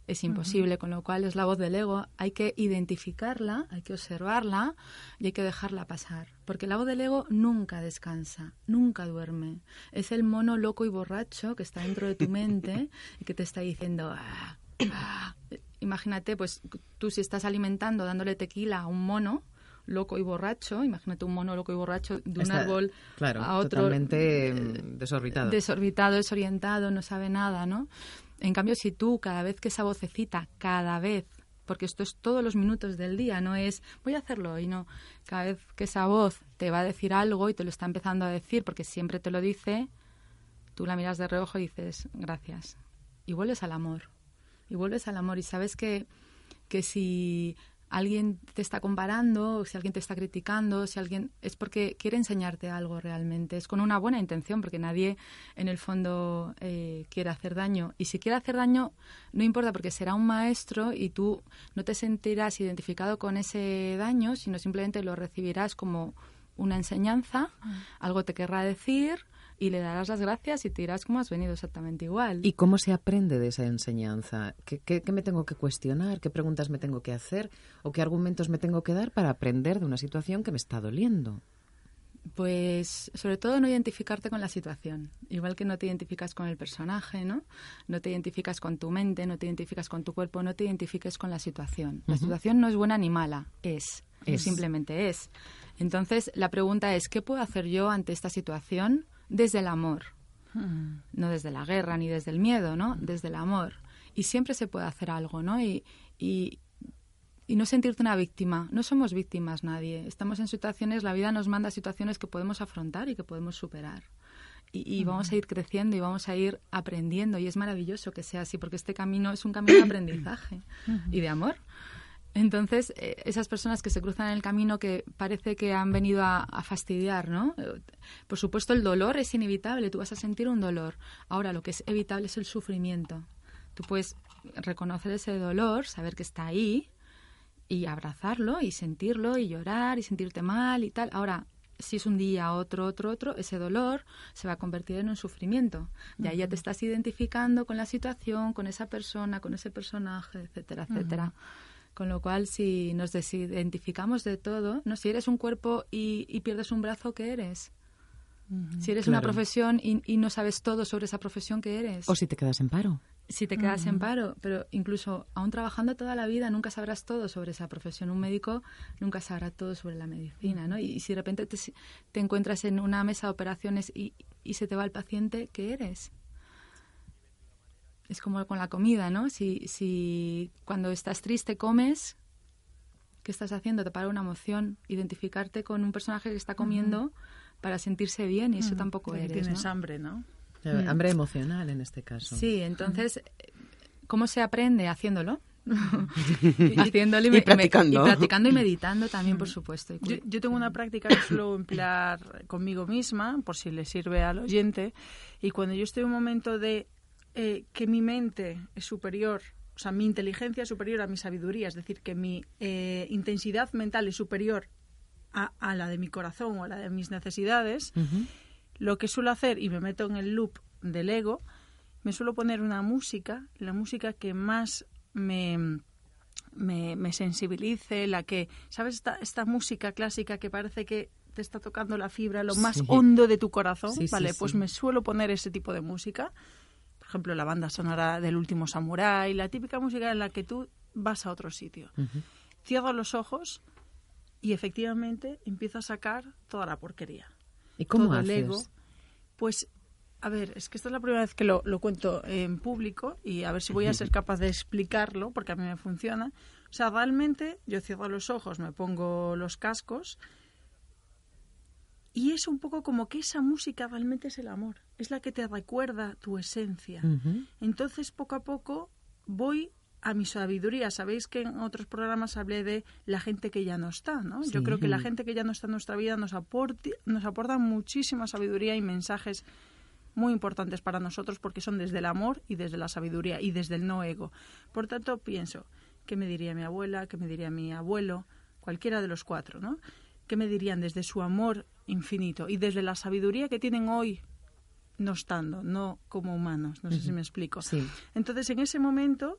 es imposible, con lo cual es la voz del ego, hay que identificarla, hay que observarla y hay que dejarla pasar, porque la voz del ego nunca descansa, nunca duerme. Es el mono loco y borracho que está dentro de tu mente y que te está diciendo, ah, ah". imagínate, pues tú si estás alimentando, dándole tequila a un mono, loco y borracho, imagínate un mono loco y borracho de un árbol a otro. Totalmente mm, desorbitado. Desorbitado, desorientado, no sabe nada, ¿no? En cambio, si tú cada vez que esa vocecita, cada vez, porque esto es todos los minutos del día, no es voy a hacerlo y no, cada vez que esa voz te va a decir algo y te lo está empezando a decir porque siempre te lo dice, tú la miras de reojo y dices gracias y vuelves al amor y vuelves al amor y sabes que que si alguien te está comparando, si alguien te está criticando, si alguien es porque quiere enseñarte algo realmente, es con una buena intención, porque nadie en el fondo eh, quiere hacer daño. Y si quiere hacer daño, no importa, porque será un maestro y tú no te sentirás identificado con ese daño, sino simplemente lo recibirás como una enseñanza, mm. algo te querrá decir y le darás las gracias y te dirás cómo has venido exactamente igual. ¿Y cómo se aprende de esa enseñanza? ¿Qué, qué, me tengo que cuestionar? ¿Qué preguntas me tengo que hacer? ¿O qué argumentos me tengo que dar para aprender de una situación que me está doliendo? Pues sobre todo no identificarte con la situación, igual que no te identificas con el personaje, ¿no? No te identificas con tu mente, no te identificas con tu cuerpo, no te identifiques con la situación. La situación no es buena ni mala, es, es, simplemente es. Entonces la pregunta es, ¿qué puedo hacer yo ante esta situación? Desde el amor. Hmm. No desde la guerra ni desde el miedo, ¿no? Desde el amor. Y siempre se puede hacer algo, ¿no? Y, y, no sentirte una víctima. No somos víctimas nadie. Estamos en situaciones, la vida nos manda situaciones que podemos afrontar y que podemos superar. Y, vamos a ir creciendo y vamos a ir aprendiendo. Y es maravilloso que sea así, porque este camino es un camino de aprendizaje y de amor. Entonces, eh, esas personas que se cruzan en el camino que parece que han venido a, fastidiar, ¿no? Por supuesto, el dolor es inevitable, tú vas a sentir un dolor. Ahora, lo que es evitable es el sufrimiento. Tú puedes reconocer ese dolor, saber que está ahí y abrazarlo y sentirlo y llorar y sentirte mal y tal. Ahora, si es un día, otro, otro, otro, ese dolor se va a convertir en un sufrimiento. Y ahí ya te estás identificando con la situación, con esa persona, con ese personaje, etcétera, etcétera. Con lo cual, si nos desidentificamos de todo, no si eres un cuerpo y, pierdes un brazo, ¿qué eres? Si eres una profesión y, no sabes todo sobre esa profesión que eres. O si te quedas en paro. Si te quedas en paro, pero incluso aún trabajando toda la vida nunca sabrás todo sobre esa profesión. Un médico nunca sabrá todo sobre la medicina, ¿no? Y, si de repente te, te, encuentras en una mesa de operaciones y, y se te va el paciente, ¿qué eres? Es como con la comida, ¿no? Si, si cuando estás triste comes, ¿qué estás haciendo? Te para una emoción, identificarte con un personaje que está comiendo para sentirse bien y eso tampoco eres. Tienes hambre, ¿no? Mm. Hambre emocional en este caso. Sí, entonces, ¿cómo se aprende? Haciéndolo. Haciéndolo y, practicando. Y, practicando y meditando también, por supuesto. Yo, yo, tengo una práctica que suelo emplear conmigo misma, por si le sirve al oyente, y cuando yo estoy en un momento de eh, que mi mente es superior, o sea, mi inteligencia es superior a mi sabiduría, es decir, que mi eh, intensidad mental es superior a, la de mi corazón o a la de mis necesidades, lo que suelo hacer, y me meto en el loop del ego, me suelo poner una música, la música que más me, me, sensibilice, la que, ¿sabes? Esta, esta música clásica que parece que te está tocando la fibra, lo más hondo de tu corazón, ¿vale? pues me suelo poner ese tipo de música ejemplo, la banda sonora del último Samurai, la típica música en la que tú vas a otro sitio. Cierro los ojos y efectivamente empiezo a sacar toda la porquería. ¿Y cómo todo haces? el ego. Pues, a ver, es que esta es la primera vez que lo, lo cuento en público y a ver si voy a ser capaz de explicarlo porque a mí me funciona. O sea, realmente yo cierro los ojos, me pongo los cascos y es un poco como que esa música realmente es el amor, es la que te recuerda tu esencia. Entonces, poco a poco voy a mi sabiduría. Sabéis que en otros programas hablé de la gente que ya no está, ¿no? Yo creo que la gente que ya no está en nuestra vida nos, nos aporta muchísima sabiduría y mensajes muy importantes para nosotros porque son desde el amor y desde la sabiduría y desde el no ego. Por tanto, pienso, ¿qué me diría mi abuela? ¿Qué me diría mi abuelo? Cualquiera de los cuatro, ¿no? ¿Qué me dirían desde su amor infinito y desde la sabiduría que tienen hoy no estando, no como humanos? No sé si me explico. Entonces, en ese momento,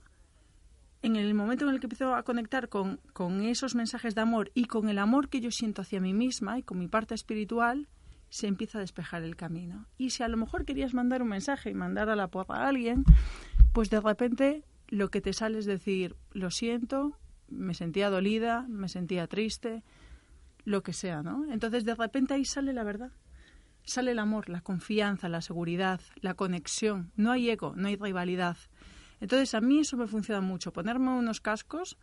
en el momento en el que empiezo a conectar con, con esos mensajes de amor y con el amor que yo siento hacia mí misma y con mi parte espiritual, se empieza a despejar el camino. Y si a lo mejor querías mandar un mensaje y mandar a la porra a alguien, pues de repente lo que te sale es decir, lo siento, me sentía dolida, me sentía triste, lo que sea, ¿no? Entonces de repente ahí sale la verdad. Sale el amor, la confianza, la seguridad, la conexión. No hay ego, no hay rivalidad. Entonces a mí eso me funciona mucho, ponerme unos cascos,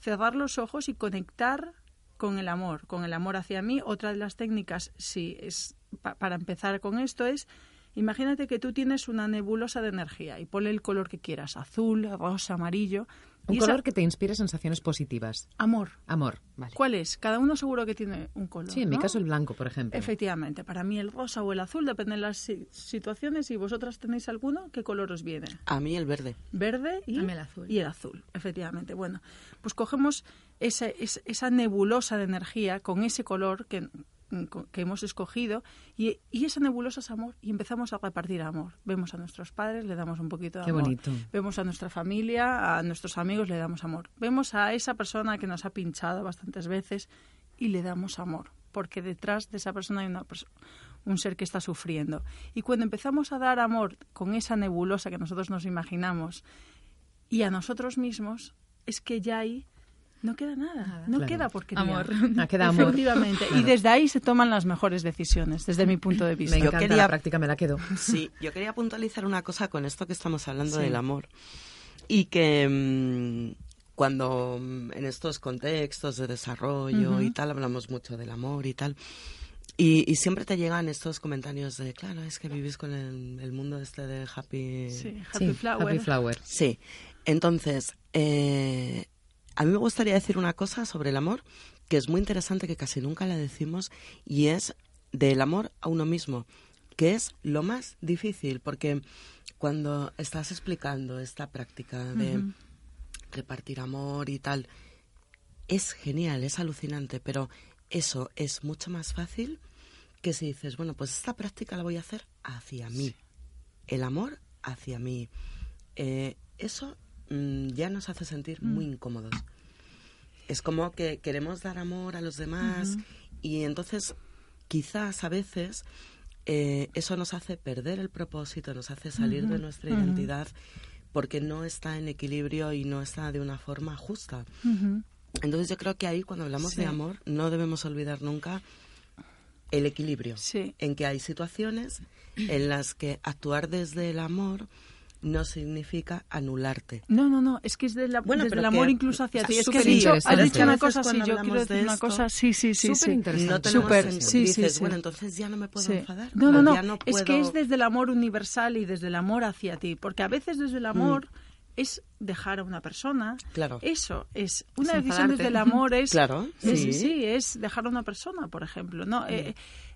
cerrar los ojos y conectar con el amor, con el amor hacia mí. Otra de las técnicas, si es para empezar con esto, es imagínate que tú tienes una nebulosa de energía y ponle el color que quieras, azul, rosa, amarillo, un y color esa- que te inspire sensaciones positivas. amor. Amor, vale. ¿Cuál es? Cada uno seguro que tiene un color. Sí, en mi caso el blanco, por ejemplo. Efectivamente, para mí el rosa o el azul depende de las si- situaciones y vosotras tenéis alguno, ¿qué color os viene? A mí el verde. Verde y, A mí el azul. y el azul, efectivamente. Bueno, pues cogemos esa, es- esa nebulosa de energía con ese color que, que hemos escogido y, y esa nebulosa es amor y empezamos a repartir amor. Vemos a nuestros padres, le damos un poquito de Qué amor. bonito. Vemos a nuestra familia, a nuestros amigos, le damos amor. Vemos a esa persona que nos ha pinchado bastantes veces y le damos amor, porque detrás de esa persona hay una perso- un ser que está sufriendo. Y cuando empezamos a dar amor con esa nebulosa que nosotros nos imaginamos y a nosotros mismos, es que ya ahí no queda nada, no Claro. queda porquería. Amor. Ah, queda amor. Efectivamente. Y desde ahí se toman las mejores decisiones, desde mi punto de vista. Me Yo quería- la práctica, me la quedo. Sí, yo quería puntualizar una cosa con esto que estamos hablando Sí. del amor. Y que mm, cuando mm, en estos contextos de desarrollo y tal hablamos mucho del amor y tal. Y, y siempre te llegan estos comentarios de, claro, es que vivís con el, el mundo este de happy... Sí, Happy Sí, Flower. Happy Flower. Sí, entonces, eh, a mí me gustaría decir una cosa sobre el amor que es muy interesante, que casi nunca la decimos, y es del amor a uno mismo, que es lo más difícil, porque cuando estás explicando esta práctica de repartir amor y tal, es genial, es alucinante, pero eso es mucho más fácil que si dices, bueno, pues esta práctica la voy a hacer hacia mí. El amor hacia mí. Eh, eso mm, ya nos hace sentir muy incómodos. Es como que queremos dar amor a los demás y entonces quizás a veces eh, eso nos hace perder el propósito, nos hace salir de nuestra Ujú. identidad porque no está en equilibrio y no está de una forma justa. Entonces yo creo que ahí cuando hablamos Sí. de amor no debemos olvidar nunca el equilibrio, Sí. en que hay situaciones en las que actuar desde el amor no significa anularte. No, no, no, es que es de la- Bueno, desde el amor que- incluso hacia ti. Es que dicho, has dicho una cosa, sí, yo quiero decir de una cosa, sí, sí, sí, súper sí. interesante. No tenemos Súper, sentido. sí, sí, Dices, sí. bueno, entonces ya no me puedo Sí. enfadar. No, no, no, es que es desde el amor universal y desde el amor hacia ti, porque a veces desde el amor es dejar a una persona. Mm. Claro. Eso es una Es decisión enfadarte. desde el amor es Claro, es- sí. sí, es dejar a una persona, por ejemplo, no Eh,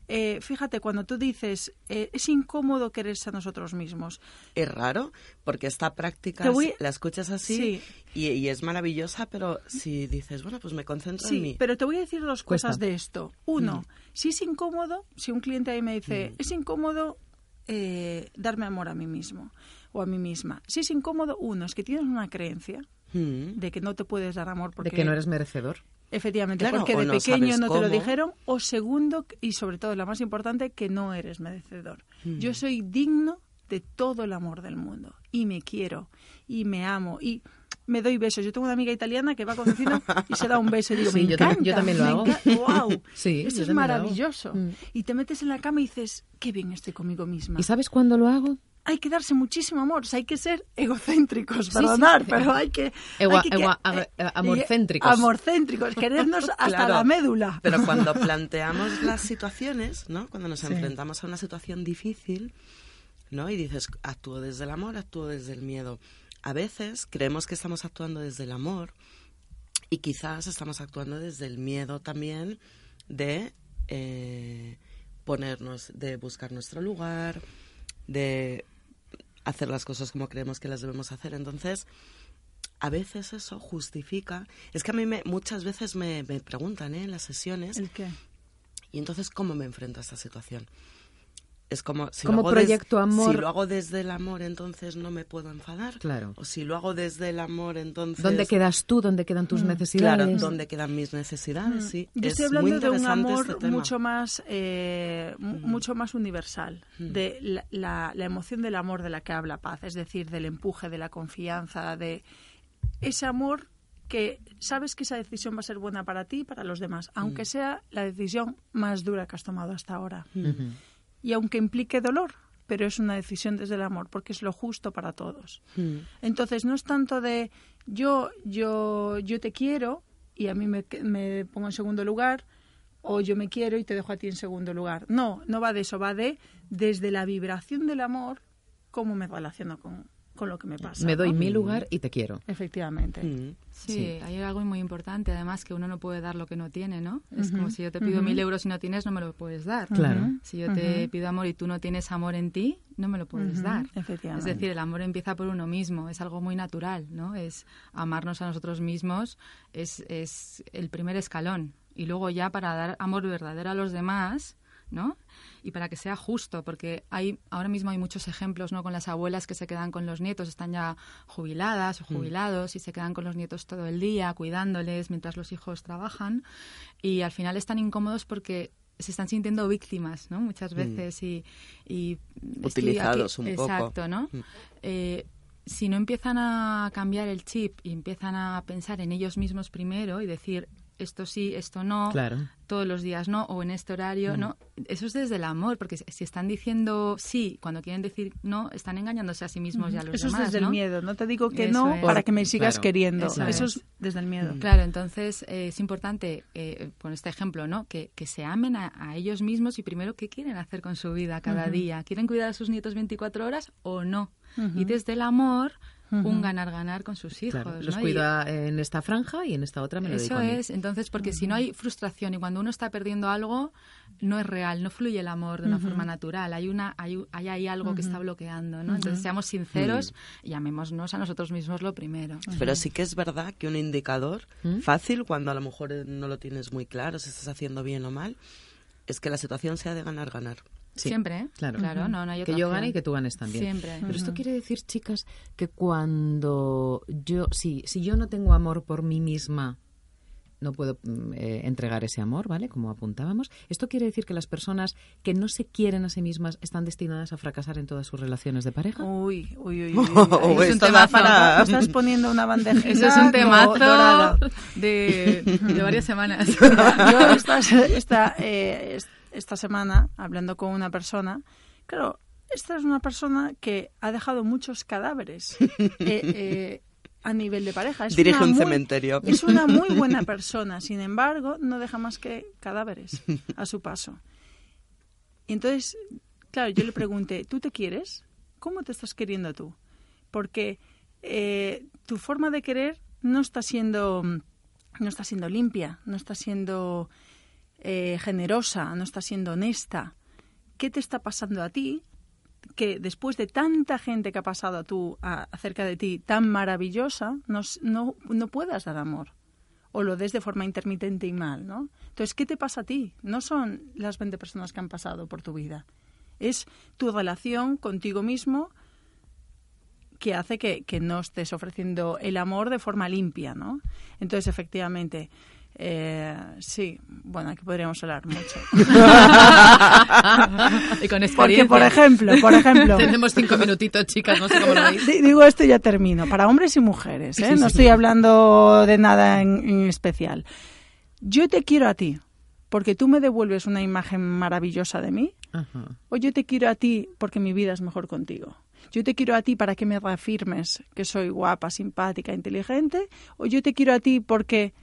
eh, fíjate cuando tú dices eh, es incómodo quererse a nosotros mismos. Es raro, porque esta práctica voy- la escuchas así Sí. y, y es maravillosa, pero si dices, bueno, pues me concentro en mí. pero te voy a decir dos Cuesta. cosas de esto. Uno, si es incómodo, si un cliente ahí me dice, es incómodo eh, darme amor a mí mismo o a mí misma. Si es incómodo, uno, es que tienes una creencia Mm. de que no te puedes dar amor porque De que no eres merecedor. Efectivamente Claro, porque de no pequeño no te lo dijeron o segundo y sobre todo la más importante que no eres merecedor. Mm. Yo soy digno de todo el amor del mundo y me quiero y me amo y me doy besos. Yo tengo una amiga italiana que va conociendo y se da un beso y digo, Sí, me yo también- encanta, yo también lo hago. Sí, Esto es lo maravilloso. Mm. Y te metes en la cama y dices, qué bien estoy conmigo misma. ¿Y sabes cuándo lo hago? Hay que darse muchísimo amor, o sea, hay que ser egocéntricos, Sí, perdonar, sí. pero hay que... Hay ag- eh, amorcéntricos. Amorcéntricos, querernos hasta Claro, la médula. Pero cuando planteamos las situaciones, ¿no? Cuando nos enfrentamos a una situación difícil, ¿no? Y dices, actúo desde el amor, actúo desde el miedo. A veces creemos que estamos actuando desde el amor y quizás estamos actuando desde el miedo también de eh, ponernos, de buscar nuestro lugar, de hacer las cosas como creemos que las debemos hacer. Entonces, a veces eso justifica. Es que a mí me, muchas veces me, me preguntan ¿eh? en las sesiones, ¿El qué? ¿y entonces cómo me enfrento a esta situación? Es como si ¿Cómo lo hago des- proyecto amor? si lo hago desde el amor entonces no me puedo enfadar Claro. o si lo hago desde el amor entonces ¿Dónde quedas tú? ¿Dónde quedan tus necesidades? claro dónde quedan mis necesidades sí Yo es estoy muy hablando de un amor este mucho más eh, mu- mucho más universal, de la, la- la emoción del amor de la que habla Paz, es decir, del empuje, de la confianza, de ese amor que sabes que esa decisión va a ser buena para ti y para los demás, aunque sea la decisión más dura que has tomado hasta ahora. Y aunque implique dolor, pero es una decisión desde el amor, porque es lo justo para todos. Mm. Entonces no es tanto de yo, yo, yo te quiero y a mí me, me pongo en segundo lugar o yo me quiero y te dejo a ti en segundo lugar. No, no va de eso, va de desde la vibración del amor cómo me relaciono con, con lo que me pasa. Me doy ¿no? mi lugar y te quiero. Efectivamente. Mm. Sí, Sí. hay algo muy importante, además, que uno no puede dar lo que no tiene, ¿no? Es como si yo te pido mil euros y no tienes, no me lo puedes dar. Claro. Si yo te pido amor y tú no tienes amor en ti, no me lo puedes dar. efectivamente. Es decir, el amor empieza por uno mismo, es algo muy natural, ¿no? Es amarnos a nosotros mismos, es, es el primer escalón. Y luego ya para dar amor verdadero a los demás, ¿no? Y para que sea justo, porque hay ahora mismo hay muchos ejemplos, ¿no? Con las abuelas que se quedan con los nietos, están ya jubiladas o jubilados y se quedan con los nietos todo el día cuidándoles mientras los hijos trabajan y al final están incómodos porque se están sintiendo víctimas, ¿no? Muchas veces y, y Utilizados un poco. Exacto, ¿no? Eh, si no empiezan a cambiar el chip y empiezan a pensar en ellos mismos primero y decir esto sí, esto no, Claro. todos los días no, o en este horario, no. Eso es desde el amor, porque si- están diciendo sí cuando quieren decir no, están engañándose a sí mismos y a los Eso demás. es desde ¿no? el miedo. No te digo que Eso no es. para que me sigas Claro, queriendo. eso Eso, es. es desde el miedo. Claro, entonces eh, es importante, eh, con este ejemplo, ¿no? Que, que se amen a, a ellos mismos y primero qué quieren hacer con su vida cada día. ¿Quieren cuidar a sus nietos 24 horas o no? Y desde el amor, un ganar-ganar con sus hijos. Claro, Los ¿no? Y- cuida en esta franja y en esta otra me lo dedico Eso a mí. es, entonces, porque si no hay frustración y cuando uno está perdiendo algo, no es real, no fluye el amor de una forma natural, hay una hay, hay ahí algo que está bloqueando, ¿no? Entonces, seamos sinceros y amémonos a nosotros mismos lo primero. Pero sí que es verdad que un indicador ¿Mm? fácil, cuando a lo mejor no lo tienes muy claro, si estás haciendo bien o mal, es que la situación sea de ganar-ganar. Sí, Siempre, ¿eh? claro. Claro, no, no hay Que yo gane y que tú ganes también. Siempre. Pero esto quiere decir, chicas, que cuando yo, sí, si yo no tengo amor por mí misma, no puedo mm, eh, entregar ese amor, ¿vale? Como apuntábamos. Esto quiere decir que las personas que no se quieren a sí mismas están destinadas a fracasar en todas sus relaciones de pareja. Uy, uy, uy. uy, Oh, es un temazo. para- Estás poniendo una bandeja. Eso es un temazo de, de varias semanas. Yo esta, esta, eh, es- esta semana, hablando con una persona, claro, esta es una persona que ha dejado muchos cadáveres eh, eh, a nivel de pareja. Es Dirige un muy- cementerio. Es una muy buena persona, sin embargo, no deja más que cadáveres a su paso. Y entonces, claro, yo le pregunté, ¿tú te quieres? ¿Cómo te estás queriendo tú? Porque eh, tu forma de querer no está siendo no está siendo limpia, no está siendo eh, generosa, no está siendo honesta. ¿Qué te está pasando a ti? Que después de tanta gente que ha pasado a tú, acerca de ti, tan maravillosa, no, no, no puedas dar amor. O lo des de forma intermitente y mal, ¿no? Entonces, ¿qué te pasa a ti? No son las 20 personas que han pasado por tu vida. Es tu relación contigo mismo que hace que, que no estés ofreciendo el amor de forma limpia, ¿no? Entonces, efectivamente, eh, sí, bueno, aquí podríamos hablar mucho. y con Porque, por ejemplo, por ejemplo, Tenemos cinco minutitos, chicas, no sé cómo lo veis. di- digo esto y ya termino. Para hombres y mujeres, ¿eh? no estoy hablando de nada en, en especial. Yo te quiero a ti porque tú me devuelves una imagen maravillosa de mí, Ajá. o yo te quiero a ti porque mi vida es mejor contigo. Yo te quiero a ti para que me reafirmes que soy guapa, simpática, inteligente, o yo te quiero a ti porque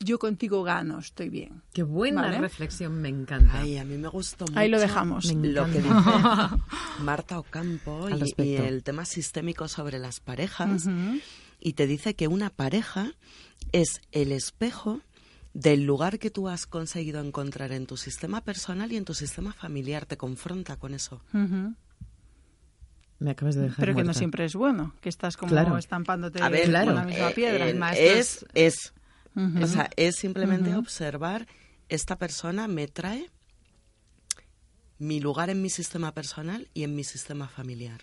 yo contigo gano, estoy bien. Qué buena Vale. reflexión, me encanta. Ay, a mí me gustó mucho. Ahí lo dejamos. Lo que dice. Marta Ocampo y, el tema sistémico sobre las parejas. Y te dice que una pareja es el espejo del lugar que tú has conseguido encontrar en tu sistema personal y en tu sistema familiar. Te confronta con eso. Me acabas de dejar Pero que no siempre es bueno, que estás como Claro. estampándote A ver, con claro. la misma eh, piedra. eh, Maestros- es, o sea, es simplemente observar esta persona me trae mi lugar en mi sistema personal y en mi sistema familiar.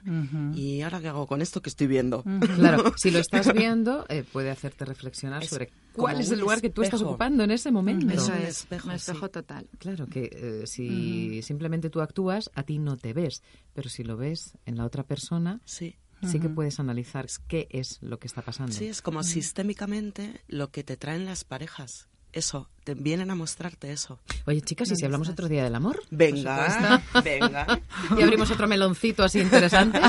¿Y ahora qué hago con esto que estoy viendo? Claro, si lo estás viendo, eh, puede hacerte reflexionar sobre cuál es el lugar que tú estás ocupando en ese momento. Eso es, espejo, un espejo total. Claro, que eh, si simplemente tú actúas, a ti no te ves, pero si lo ves en la otra persona, sí sí que puedes analizar qué es lo que está pasando. Sí, es como sistémicamente lo que te traen las parejas eso, te vienen a mostrarte eso. Oye, chicas, ¿y si hablamos otro día del amor? Venga, venga. Y abrimos otro meloncito así interesante.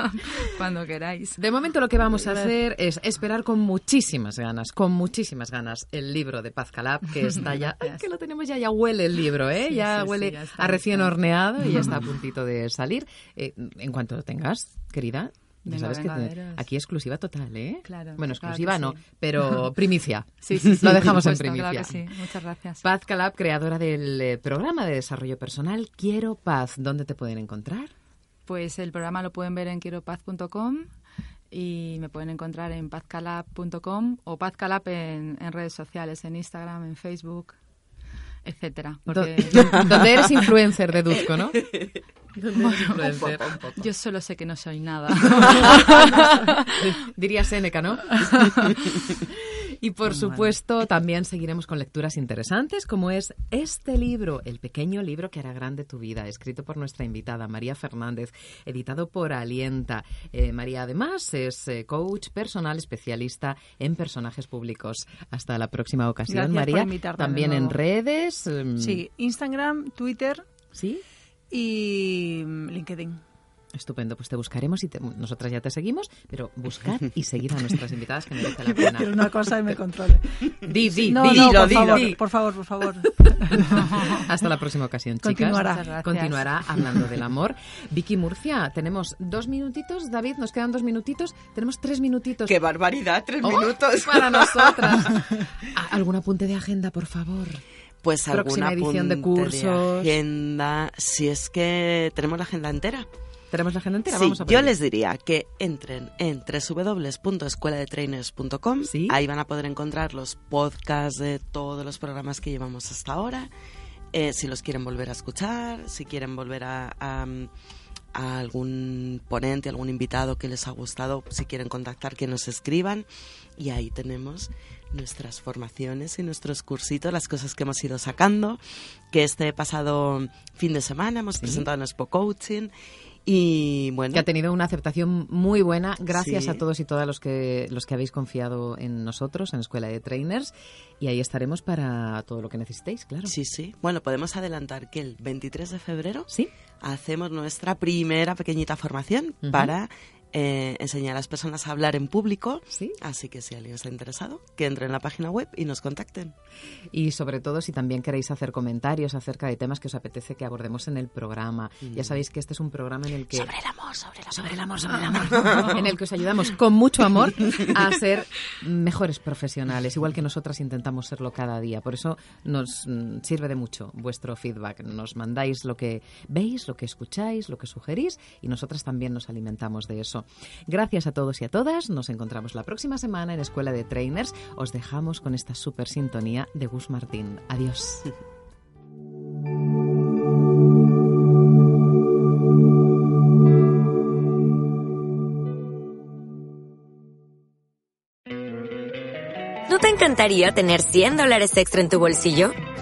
Cuando queráis. De momento lo que vamos a hacer es esperar con muchísimas ganas, con muchísimas ganas, el libro de Paz Calab, que está ya, que lo tenemos ya, ya huele el libro, ¿eh? ya huele a recién horneado y ya está a puntito de salir. Eh, en cuanto lo tengas, querida, sabes que aquí exclusiva total, ¿eh? Claro. Bueno, exclusiva no, pero primicia. sí, sí, Lo dejamos en primicia. Claro sí. Muchas gracias. Paz Calab, creadora del eh, programa de desarrollo personal Quiero Paz. ¿Dónde te pueden encontrar? Pues el programa lo pueden ver en quieropaz.com y me pueden encontrar en pazcalab.com o pazcalab en, en redes sociales, en Instagram, en Facebook etcétera. Porque... Donde eres influencer, deduzco, ¿no? yo solo sé que no soy nada. Diría Seneca, ¿no? Y por supuesto, también seguiremos con lecturas interesantes, como es este libro, El pequeño libro que hará grande tu vida, escrito por nuestra invitada María Fernández, editado por Alienta. Eh, María, además, es eh, coach personal especialista en personajes públicos. Hasta la próxima ocasión, María. También en redes. Em, sí, Instagram, Twitter. ¿Sí? y mm, LinkedIn. Estupendo, pues te buscaremos y nosotras ya te seguimos, pero buscar y seguir a nuestras invitadas que merece la pena. Quiero una cosa y me controle. Di, di, no, di, no, por, favor, por favor, por favor. Hasta la próxima ocasión, chicas. Continuará. Continuará hablando del amor. Vicky Murcia, tenemos dos minutitos. David, nos quedan dos minutitos. Tenemos tres minutitos. ¡Qué barbaridad! ¡Tres oh, minutos! Para nosotras. ¿Algún apunte de agenda, por favor? pues alguna edición de cursos. agenda, si es que tenemos la agenda entera. ¿Tenemos la agenda entera? Sí, yo les diría que entren en www.escueladetrainers.com. ¿Sí? Ahí van a poder encontrar los podcasts de todos los programas que llevamos hasta ahora. Eh, si los quieren volver a escuchar, si quieren volver a, a, a, algún ponente, algún invitado que les ha gustado, si quieren contactar, que nos escriban. Y ahí tenemos nuestras formaciones y nuestros cursitos, las cosas que hemos ido sacando, que este pasado fin de semana hemos presentado en Expo Coaching y bueno. Que ha tenido una aceptación muy buena. Gracias a todos y todas los que, los que habéis confiado en nosotros, en Escuela de Trainers. Y ahí estaremos para todo lo que necesitéis, claro. Sí, sí. Bueno, podemos adelantar que el 23 de febrero ¿Sí? hacemos nuestra primera pequeñita formación para eh, enseñar a las personas a hablar en público. ¿Sí? Así que si alguien está interesado, que entre en la página web y nos contacten. Y sobre todo, si también queréis hacer comentarios acerca de temas que os apetece que abordemos en el programa. Ya sabéis que este es un programa en el que... Sobre el amor, sobre el amor, sobre el amor. en el que os ayudamos con mucho amor a ser mejores profesionales, igual que nosotras intentamos serlo cada día. Por eso nos mm, sirve de mucho vuestro feedback. Nos mandáis lo que veis, lo que escucháis, lo que sugerís y nosotras también nos alimentamos de eso. Gracias a todos y a todas. Nos encontramos la próxima semana en Escuela de Trainers. Os dejamos con esta super sintonía de Gus Martín. Adiós. ¿No te encantaría tener 100 dólares extra en tu bolsillo?